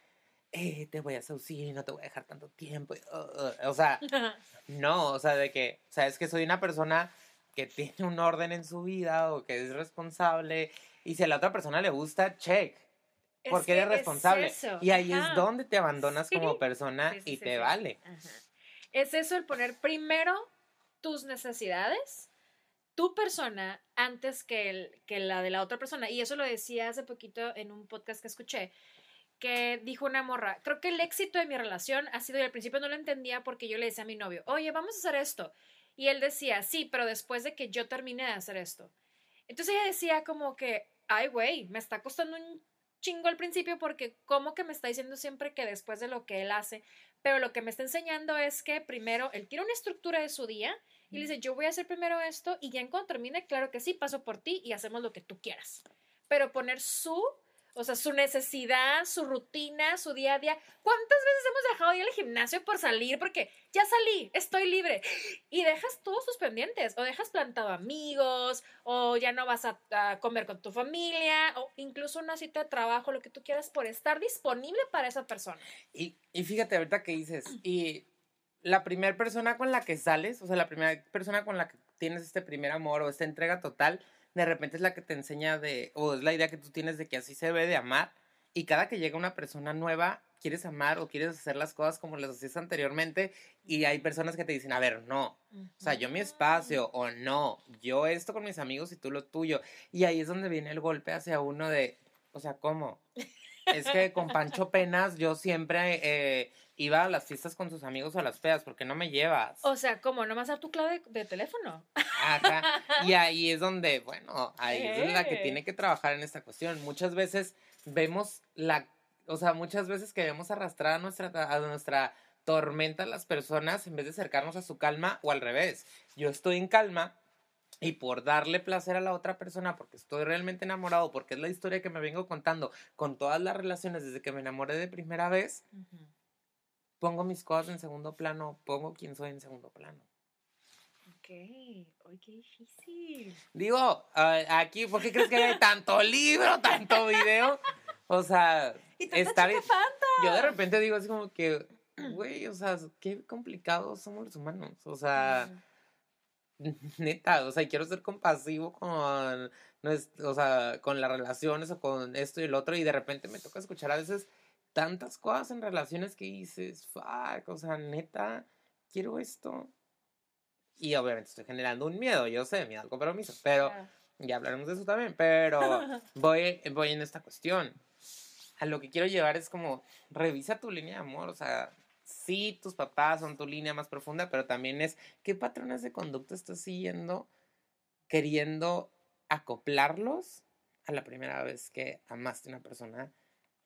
eh, te voy a seducir y no te voy a dejar tanto tiempo. uh, uh", o sea, no, o sea, de que, sabes que soy una persona que tiene un orden en su vida o que es responsable y si a la otra persona le gusta, check. Es Porque que eres es responsable. y ahí ajá. es donde te abandonas como persona Sí, sí, y te vale. Ajá. Es eso el poner primero tus necesidades, tu persona, antes que, el, que la de la otra persona. Y eso lo decía hace poquito en un podcast que escuché, que dijo una morra, creo que el éxito de mi relación ha sido, y al principio no lo entendía porque yo le decía a mi novio, oye, vamos a hacer esto. Y él decía, sí, pero después de que yo termine de hacer esto. Entonces ella decía como que, ay, güey, me está costando un chingo al principio porque como que me está diciendo siempre que después de lo que él hace, pero lo que me está enseñando es que primero él quiere una estructura de su día y le dice, yo voy a hacer primero esto y ya en cuanto termine, claro que sí, paso por ti y hacemos lo que tú quieras. Pero poner su, o sea, su necesidad, su rutina, su día a día. ¿Cuántas veces hemos dejado de ir al gimnasio por salir? Porque ya salí, estoy libre. Y dejas todos tus pendientes, o dejas plantado amigos, o ya no vas a, comer con tu familia, o incluso una cita de trabajo, lo que tú quieras, por estar disponible para esa persona. Y, y fíjate ahorita que dices, y la primera persona con la que sales, o sea, la primera persona con la que tienes este primer amor o esta entrega total, de repente es la que te enseña de, o es la idea que tú tienes de que así se debe de amar, y cada que llega una persona nueva, quieres amar o quieres hacer las cosas como las hacías anteriormente, y hay personas que te dicen, a ver, no, o sea, yo mi espacio, o no, yo esto con mis amigos y tú lo tuyo, y ahí es donde viene el golpe hacia uno de, o sea, ¿cómo? Es que con Pancho Penas yo siempre eh, iba a las fiestas con sus amigos o a las feas, porque no me llevas. O sea, ¿cómo? ¿No vas a dar tu clave de, de teléfono? Ajá. Y ahí es donde, bueno, ahí es la que Eh. tiene que trabajar en esta cuestión. Muchas veces vemos la, o sea, muchas veces queremos arrastrar a nuestra, a nuestra tormenta a las personas en vez de acercarnos a su calma o al revés. Yo estoy en calma y por darle placer a la otra persona, porque estoy realmente enamorado, porque es la historia que me vengo contando con todas las relaciones desde que me enamoré de primera vez, pongo mis cosas en segundo plano, pongo quién soy en segundo plano. Ok, ay, qué difícil. Digo, ah, aquí, ¿por qué crees que hay tanto libro, tanto video? O sea, Y. Yo de repente digo así como que, güey, o sea, qué complicados somos los humanos. O sea, neta, o sea, quiero ser compasivo con, nues- o sea, con las relaciones o con esto y el otro, y de repente me toca escuchar a veces tantas cosas en relaciones que dices, fuck, o sea, neta, quiero esto. Y obviamente estoy generando un miedo, yo sé, miedo al compromiso, pero Claro. ya hablaremos de eso también, pero voy, voy en esta cuestión. A lo que quiero llevar es como, revisa tu línea de amor, o sea, sí, tus papás son tu línea más profunda, pero también es qué patrones de conducta estás siguiendo queriendo acoplarlos a la primera vez que amaste a una persona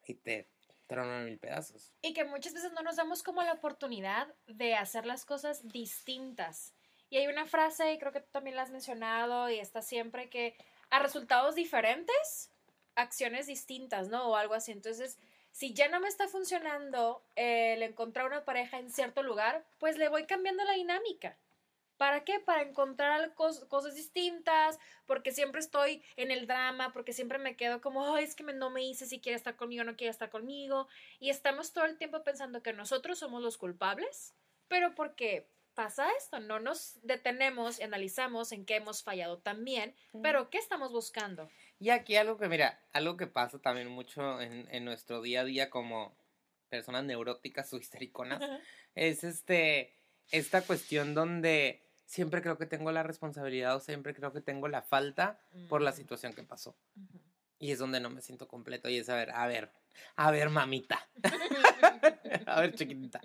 y te tronó en mil pedazos. Y que muchas veces no nos damos como la oportunidad de hacer las cosas distintas. Y hay una frase, y creo que tú también la has mencionado, y está siempre que a resultados diferentes, acciones distintas, ¿no? O algo así. Entonces, si ya no me está funcionando el encontrar una pareja en cierto lugar, pues le voy cambiando la dinámica. ¿Para qué? Para encontrar cos- cosas distintas, porque siempre estoy en el drama, porque siempre me quedo como, es que me- no me hice si quiere estar conmigo o no quiere estar conmigo. Y estamos todo el tiempo pensando que nosotros somos los culpables, pero porque pasa esto, no nos detenemos y analizamos en qué hemos fallado también, pero ¿qué estamos buscando? Y aquí algo que, mira, algo que pasa también mucho en, en nuestro día a día como personas neuróticas o histericonas, es este, esta cuestión donde siempre creo que tengo la responsabilidad o siempre creo que tengo la falta por la Mm, situación que pasó. Y es donde no me siento completo y es, a ver, a ver, a ver, mamita, a ver, chiquitita,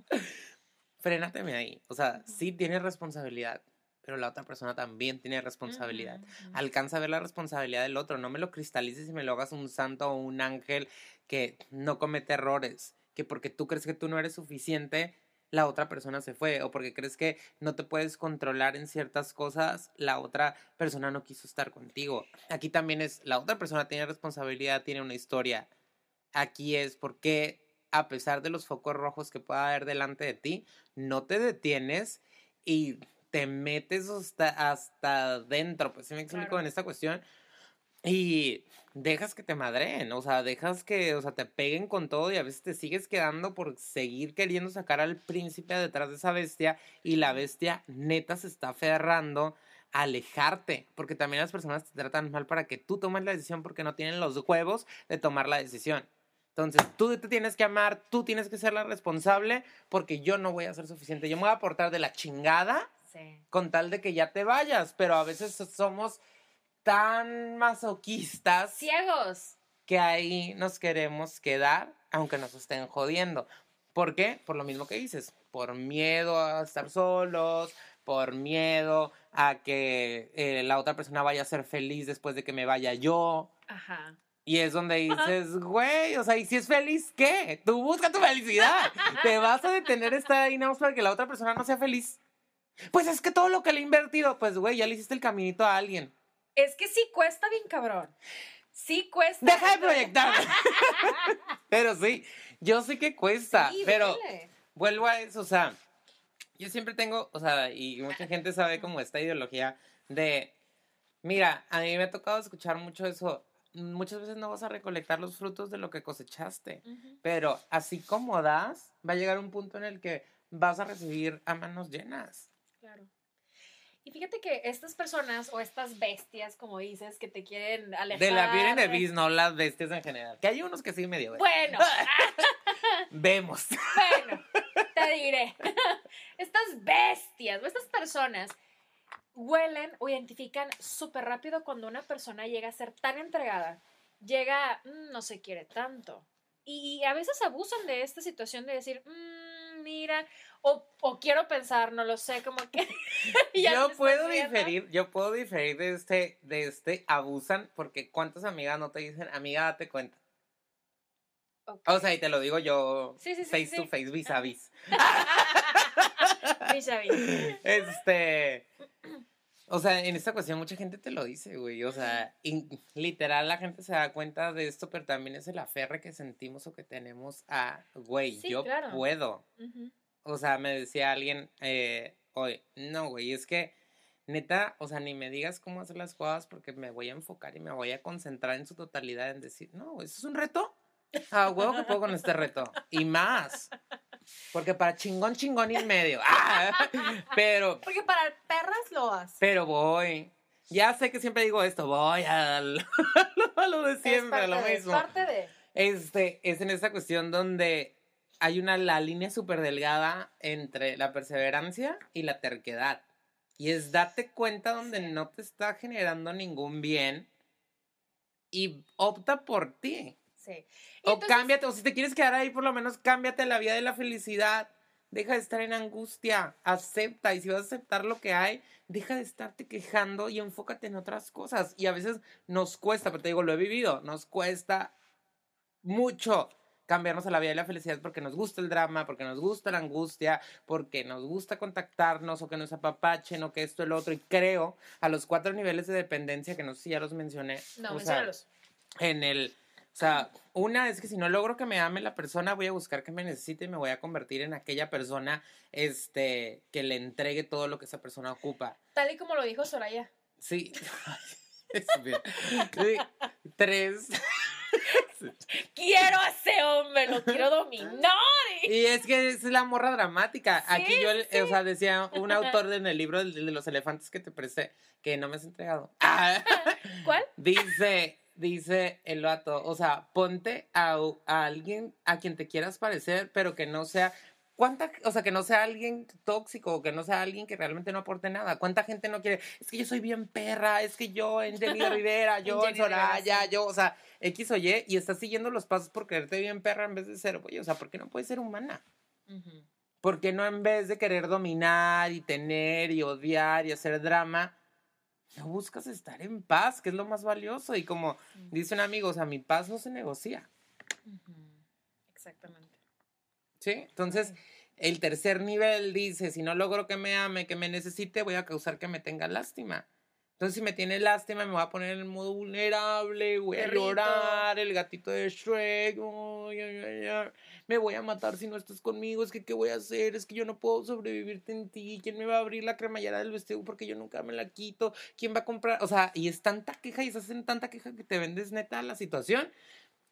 frénateme ahí. O sea, sí tienes responsabilidad, pero la otra persona también tiene responsabilidad. Alcanza a ver la responsabilidad del otro. No me lo cristalices y me lo hagas un santo o un ángel que no comete errores. Que porque tú crees que tú no eres suficiente, la otra persona se fue o porque crees que no te puedes controlar en ciertas cosas, la otra persona no quiso estar contigo. Aquí también es, la otra persona tiene responsabilidad, tiene una historia. Aquí es porque a pesar de los focos rojos que pueda haber delante de ti, no te detienes y te metes hasta, hasta dentro, pues sí me explico Claro. en esta cuestión. Y dejas que te madreen, o sea, dejas que, o sea, te peguen con todo y a veces te sigues quedando por seguir queriendo sacar al príncipe detrás de esa bestia y la bestia neta se está aferrando a alejarte, porque también las personas te tratan mal para que tú tomes la decisión porque no tienen los huevos de tomar la decisión. Entonces, tú te tienes que amar, tú tienes que ser la responsable, porque yo no voy a ser suficiente. Yo me voy a portar de la chingada Sí. con tal de que ya te vayas, pero a veces somos tan masoquistas Ciegos. que ahí nos queremos quedar, aunque nos estén jodiendo. ¿Por qué? Por lo mismo que dices, por miedo a estar solos, por miedo a que eh, la otra persona vaya a ser feliz después de que me vaya yo. Ajá. Y es donde dices, güey, o sea, ¿y si es feliz qué? Tú busca tu felicidad. Te vas a detener estar ahí nada más para que la otra persona no sea feliz. Pues es que todo lo que le he invertido, pues, güey, ya le hiciste el caminito a alguien. Es que sí cuesta bien cabrón. Sí cuesta. Deja de proyectar. pero sí, yo sé que cuesta, Sí, pero vuelvo a eso, o sea, yo siempre tengo, o sea, y mucha gente sabe como esta ideología de, mira, a mí me ha tocado escuchar mucho eso, muchas veces no vas a recolectar los frutos de lo que cosechaste, pero así como das, va a llegar un punto en el que vas a recibir a manos llenas. Claro. Y fíjate que estas personas o estas bestias, como dices, que te quieren alejar. De la Beauty and the de- Beast, no las bestias en general, que hay unos que sí medio. Bueno, vemos. bueno, te diré. Estas bestias o estas personas huelen o identifican súper rápido cuando una persona llega a ser tan entregada, llega, "Mm, no se quiere tanto. Y a veces abusan de esta situación de decir, "Mm, mira, o, o quiero pensar, no lo sé, como que... yo puedo diferir, yo puedo diferir de este, de este abusan, porque cuántas amigas no te dicen, amiga, date cuenta. O sea, y te lo digo yo Sí, sí, sí, face to face, vis a vis. Mi Xavi. Este. O sea, en esta cuestión mucha gente te lo dice, güey. O sea, literal la gente se da cuenta de esto, pero también es el aferre que sentimos o que tenemos a, güey, Sí, yo claro. puedo. Ujú. O sea, me decía alguien eh, hoy, no, güey, es que neta, o sea, ni me digas cómo hacer las cosas porque me voy a enfocar y me voy a concentrar en su totalidad en decir, no, ¿eso es un reto? Ah, huevo que puedo con este reto. Y más. Porque para chingón, chingón y medio. Ah, pero, Porque para perras lo haces. pero voy. Ya sé que siempre digo esto, voy a lo, a lo de siempre, a es lo mismo. parte de. Este, es en esta cuestión donde hay una la línea súper delgada entre la perseverancia y la terquedad. Y es date cuenta donde no te está generando ningún bien y opta por ti. Sí. Y O entonces- cámbiate, o si te quieres quedar ahí, por lo menos cámbiate la vida de la felicidad. Deja de estar en angustia, acepta. Y si vas a aceptar lo que hay, deja de estarte quejando y enfócate en otras cosas. Y a veces nos cuesta, pero te digo, lo he vivido, nos cuesta mucho cambiarnos a la vida de la felicidad porque nos gusta el drama, porque nos gusta la angustia, porque nos gusta contactarnos o que nos apapachen o que esto, el otro. Y creo a los cuatro niveles de dependencia que no sé si ya los mencioné. No, menciónalos. en el, o sea, una es que si no logro que me ame la persona, voy a buscar que me necesite y me voy a convertir en aquella persona, este, que le entregue todo lo que esa persona ocupa. Tal y como lo dijo Soraya. Sí. Tres. Quiero a ese hombre, lo quiero dominar. Y es que es la morra dramática. Aquí yo, o sea, decía un autor en el libro de, de los elefantes que te presté, que no me has entregado. Ah. ¿Cuál? Dice, dice el vato, o sea, ponte a, a alguien a quien te quieras parecer, pero que no sea, ¿cuánta, o sea, que no sea alguien tóxico, que no sea alguien que realmente no aporte nada? ¿Cuánta gente no quiere? Es que yo soy bien perra, es que yo en Jenny Rivera, yo en Soraya, yo, o sea, X o Y, y estás siguiendo los pasos por quererte bien perra en vez de ser, güey, o sea, ¿por qué no puedes ser humana? ¿Por qué no en vez de querer dominar y tener y odiar y hacer drama, no buscas estar en paz, que es lo más valioso? Y como dice un amigo, o sea, mi paz no se negocia. Exactamente. ¿Sí? Entonces, El tercer nivel dice, si no logro que me ame, que me necesite, voy a causar que me tenga lástima. Entonces, si me tiene lástima, me voy a poner en el modo vulnerable, voy a llorar, el gatito de Shrek, me voy a matar si no estás conmigo, es que ¿qué voy a hacer? Es que yo no puedo sobrevivirte en ti, ¿quién me va a abrir la cremallera del vestido porque yo nunca me la quito? ¿Quién va a comprar? O sea, y es tanta queja y estás en tanta queja que te vendes neta la situación.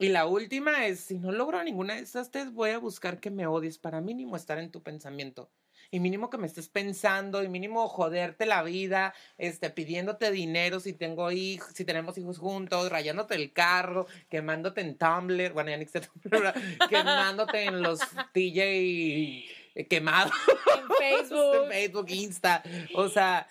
Y la última es, si no logro ninguna de estas tres, voy a buscar que me odies para mínimo estar en tu pensamiento. Y mínimo que me estés pensando, y mínimo joderte la vida, este, pidiéndote dinero si tengo hijos, si tenemos hijos juntos, rayándote el carro, quemándote en Tumblr, bueno, ya ni Tumblr, ¿verdad? quemándote en los TJ quemados En Facebook. en Facebook, Insta, o sea,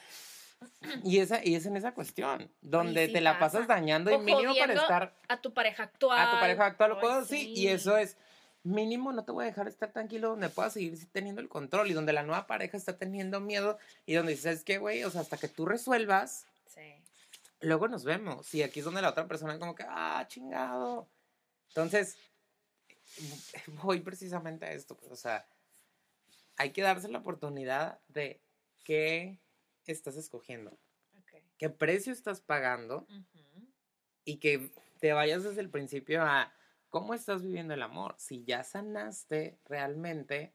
y esa, y es en esa cuestión, donde sí te la pasa. pasas dañando y mínimo para estar a tu pareja actual. a tu pareja actual o cosas así. Y eso es, mínimo no te voy a dejar estar tranquilo donde puedas seguir teniendo el control y donde la nueva pareja está teniendo miedo y donde dices, que güey? O sea, hasta que tú resuelvas, Sí. luego nos vemos. Y aquí es donde la otra persona como que, ah, chingado. Entonces, voy precisamente a esto, pues, o sea, hay que darse la oportunidad de estás escogiendo, Ok. qué precio estás pagando y que te vayas desde el principio a cómo estás viviendo el amor. Si ya sanaste realmente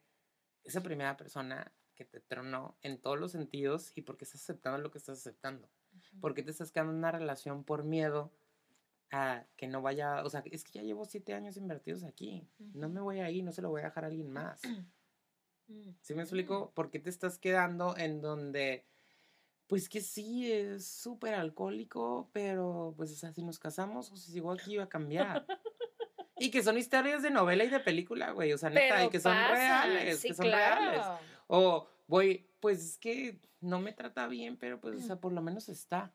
esa primera persona que te tronó en todos los sentidos y porque estás aceptando lo que estás aceptando. Ujú. ¿Por qué te estás quedando en una relación por miedo a que no vaya? O sea, es que ya llevo siete años invertidos aquí. No me voy a ir, no se lo voy a dejar a alguien más. Mm. ¿Sí me explico? ¿Por qué te estás quedando en donde, pues que sí, es súper alcohólico, pero pues, o sea, si nos casamos o si sigo aquí va a cambiar? y que son historias de novela y de película, güey, o sea, neta, Pero y que son reales, sí, que son claro. reales. O voy, pues es que no me trata bien, pero pues, o sea, por lo menos está.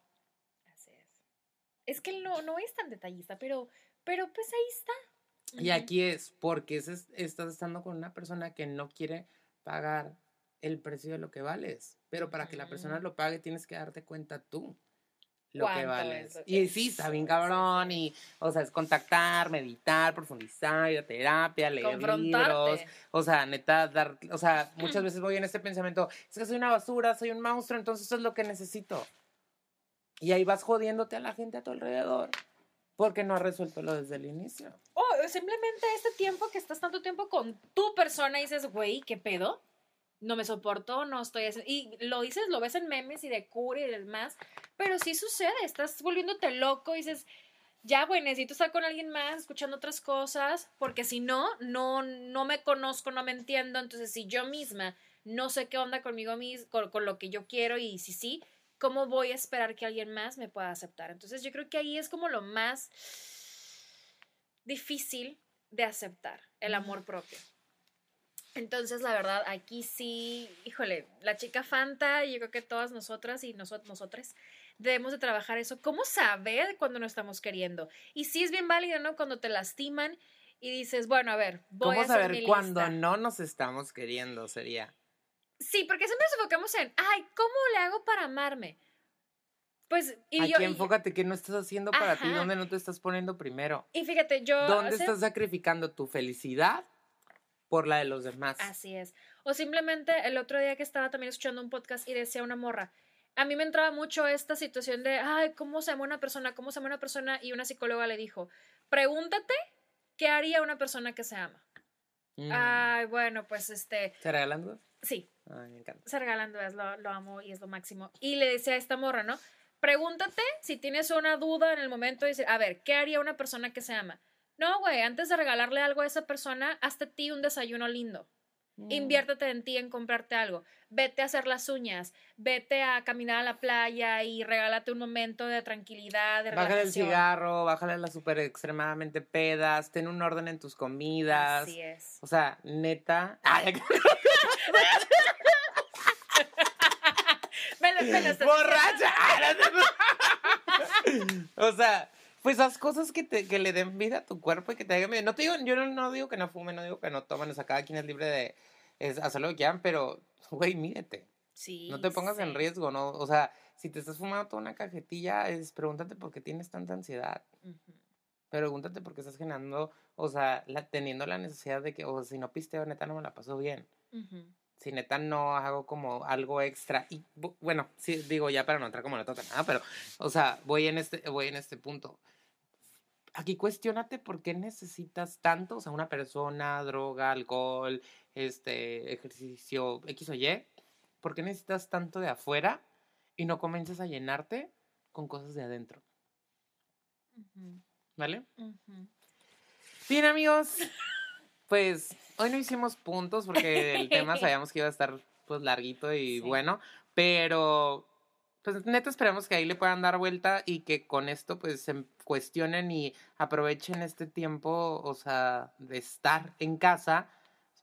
Así es. Es que él no, no es tan detallista, pero, pero pues ahí está. Y aquí es porque es- estás estando con una persona que no quiere pagar el precio de lo que vales. Pero para que la persona lo pague, tienes que darte cuenta tú lo que ¿Cuánto vales. es Y sí, está bien cabrón. Y, o sea, es contactar, meditar, profundizar, ir a terapia, leer libros. O sea, neta, dar. O sea, muchas veces voy en este pensamiento: es que soy una basura, soy un monstruo, entonces eso es lo que necesito. Y ahí vas jodiéndote a la gente a tu alrededor. Porque no has resuelto lo desde el inicio. O simplemente este tiempo que estás tanto tiempo con tu persona y dices, güey, ¿qué pedo? No me soporto, no estoy haciendo... Y lo dices, lo ves en memes y de cura y demás, pero sí sucede, estás volviéndote loco y dices, ya, güey, necesito estar con alguien más, escuchando otras cosas, porque si no, no, no me conozco, no me entiendo, entonces si yo misma no sé qué onda conmigo mis, con, con lo que yo quiero y si sí, ¿cómo voy a esperar que alguien más me pueda aceptar? Entonces yo creo que ahí es como lo más difícil de aceptar, el amor propio. Entonces, la verdad, aquí sí, híjole, la chica Fanta, yo creo que todas nosotras y nosotros, nosotras debemos de trabajar eso. ¿Cómo saber cuando no estamos queriendo? Y sí es bien válido, ¿no? Cuando te lastiman y dices, bueno, a ver, voy ¿Cómo a saber mi cuando lista. no nos estamos queriendo? Sería. Sí, porque siempre nos enfocamos en, ay, ¿cómo le hago para amarme? Pues, y Aquí yo, enfócate qué no estás haciendo para ti, dónde no te estás poniendo primero. y, fíjate, yo... ¿Dónde estás sacrificando tu felicidad por la de los demás? Así es. O simplemente el otro día que estaba también escuchando un podcast y decía una morra, a mí me entraba mucho esta situación de, ay, ¿cómo se ama una persona? ¿Cómo se ama una persona? Y una psicóloga le dijo, pregúntate qué haría una persona que se ama. Mm. Ay, bueno, pues este, ¿Se regalan dudas? sí, Ay, me encanta. se regalan dudas, lo, lo amo y es lo máximo. Y le decía a esta morra, ¿no? Pregúntate si tienes una duda en el momento de decir, a ver, ¿qué haría una persona que se ama? No, güey, antes de regalarle algo a esa persona, hazte a ti un desayuno lindo. Mm. Inviértete en ti, en comprarte algo. Vete a hacer las uñas. Vete a caminar a la playa y regálate un momento de tranquilidad, de Bájale el cigarro, bájale las super extremadamente pedas, ten un orden en tus comidas. Así es. O sea, neta. Ay, Me lo, me lo estás ¡Borracha! o sea, pues haz cosas que, te, que le den vida a tu cuerpo y que te hagan bien. No te digo, yo no, no digo que no fumen, no digo que no tomen, o sea, cada quien es libre de es, hacer lo que quieran, pero, güey, mírete. Sí, No te pongas en riesgo, ¿no? O sea, si te estás fumando toda una cajetilla, es pregúntate por qué tienes tanta ansiedad. Pregúntate por qué estás generando, o sea, la- teniendo la necesidad de que, o si no pisteo, neta, no me la paso bien. Si neta no hago como algo extra. Y bu- bueno, sí, digo ya para no entrar como la otra nada, pero, o sea, voy en este, voy en este punto. Aquí cuestiónate por qué necesitas tanto, o sea, una persona, droga, alcohol, este, ejercicio, X o Y, ¿por qué necesitas tanto de afuera y no comienzas a llenarte con cosas de adentro? ¿Vale? Bien, amigos. Pues hoy no hicimos puntos porque el tema sabíamos que iba a estar pues larguito y Sí. bueno, pero pues neta esperamos que ahí le puedan dar vuelta y que con esto pues se cuestionen y aprovechen este tiempo, o sea, de estar en casa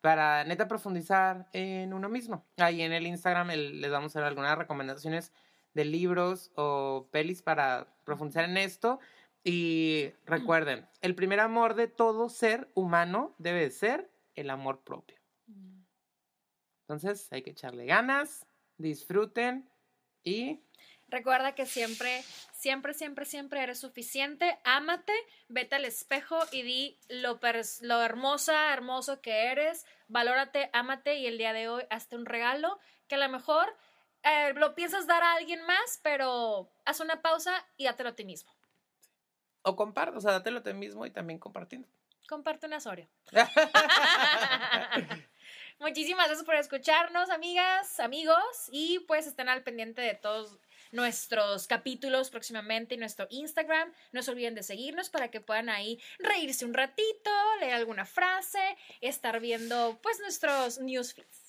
para neta profundizar en uno mismo. Ahí en el Instagram el- les vamos a dar algunas recomendaciones de libros o pelis para profundizar en esto. Y recuerden, el primer amor de todo ser humano debe ser el amor propio. Entonces hay que echarle ganas, disfruten y Recuerda que siempre, siempre, siempre, siempre eres suficiente. Ámate, vete al espejo y di lo, lo hermosa, hermoso que eres. Valórate, ámate y el día de hoy hazte un regalo que a lo mejor eh, lo piensas dar a alguien más, pero haz una pausa y dátelo a ti mismo. o comparte, o sea, dátelo a ti mismo y también compartiendo. Comparte un asorio. Muchísimas gracias por escucharnos, amigas, amigos, y pues estén al pendiente de todos nuestros capítulos próximamente en nuestro Instagram. No se olviden de seguirnos para que puedan ahí reírse un ratito, leer alguna frase, estar viendo pues nuestros newsfeeds.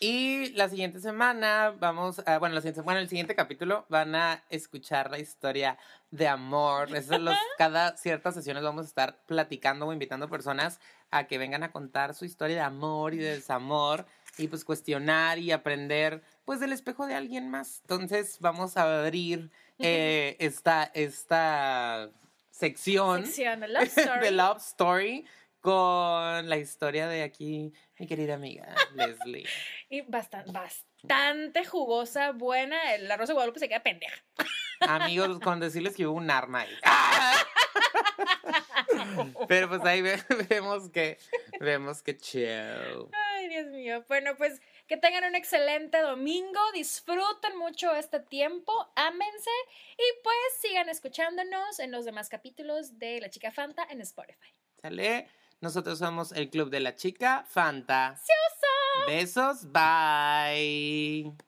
Y la siguiente semana vamos a, bueno, la siguiente, bueno, el siguiente capítulo van a escuchar la historia de amor. Los, cada ciertas sesiones vamos a estar platicando o invitando personas a que vengan a contar su historia de amor y de desamor y pues cuestionar y aprender pues del espejo de alguien más. Entonces vamos a abrir eh, esta, esta sección Sección Love Story. de Love Story con la historia de aquí mi querida amiga Leslie. Y bastante, bastante jugosa, buena. El arroz de Guadalupe se queda pendeja. Amigos, con decirles que hubo un arma ahí. Pero pues ahí ve- vemos que vemos que chill. Ay, Dios mío. Bueno, pues que tengan un excelente domingo. Disfruten mucho este tiempo. Ámense. Y pues sigan escuchándonos en los demás capítulos de La Chica Fanta en Spotify. ¿Sale? Nosotros somos el Club de la Chica Fanta. Besos, bye.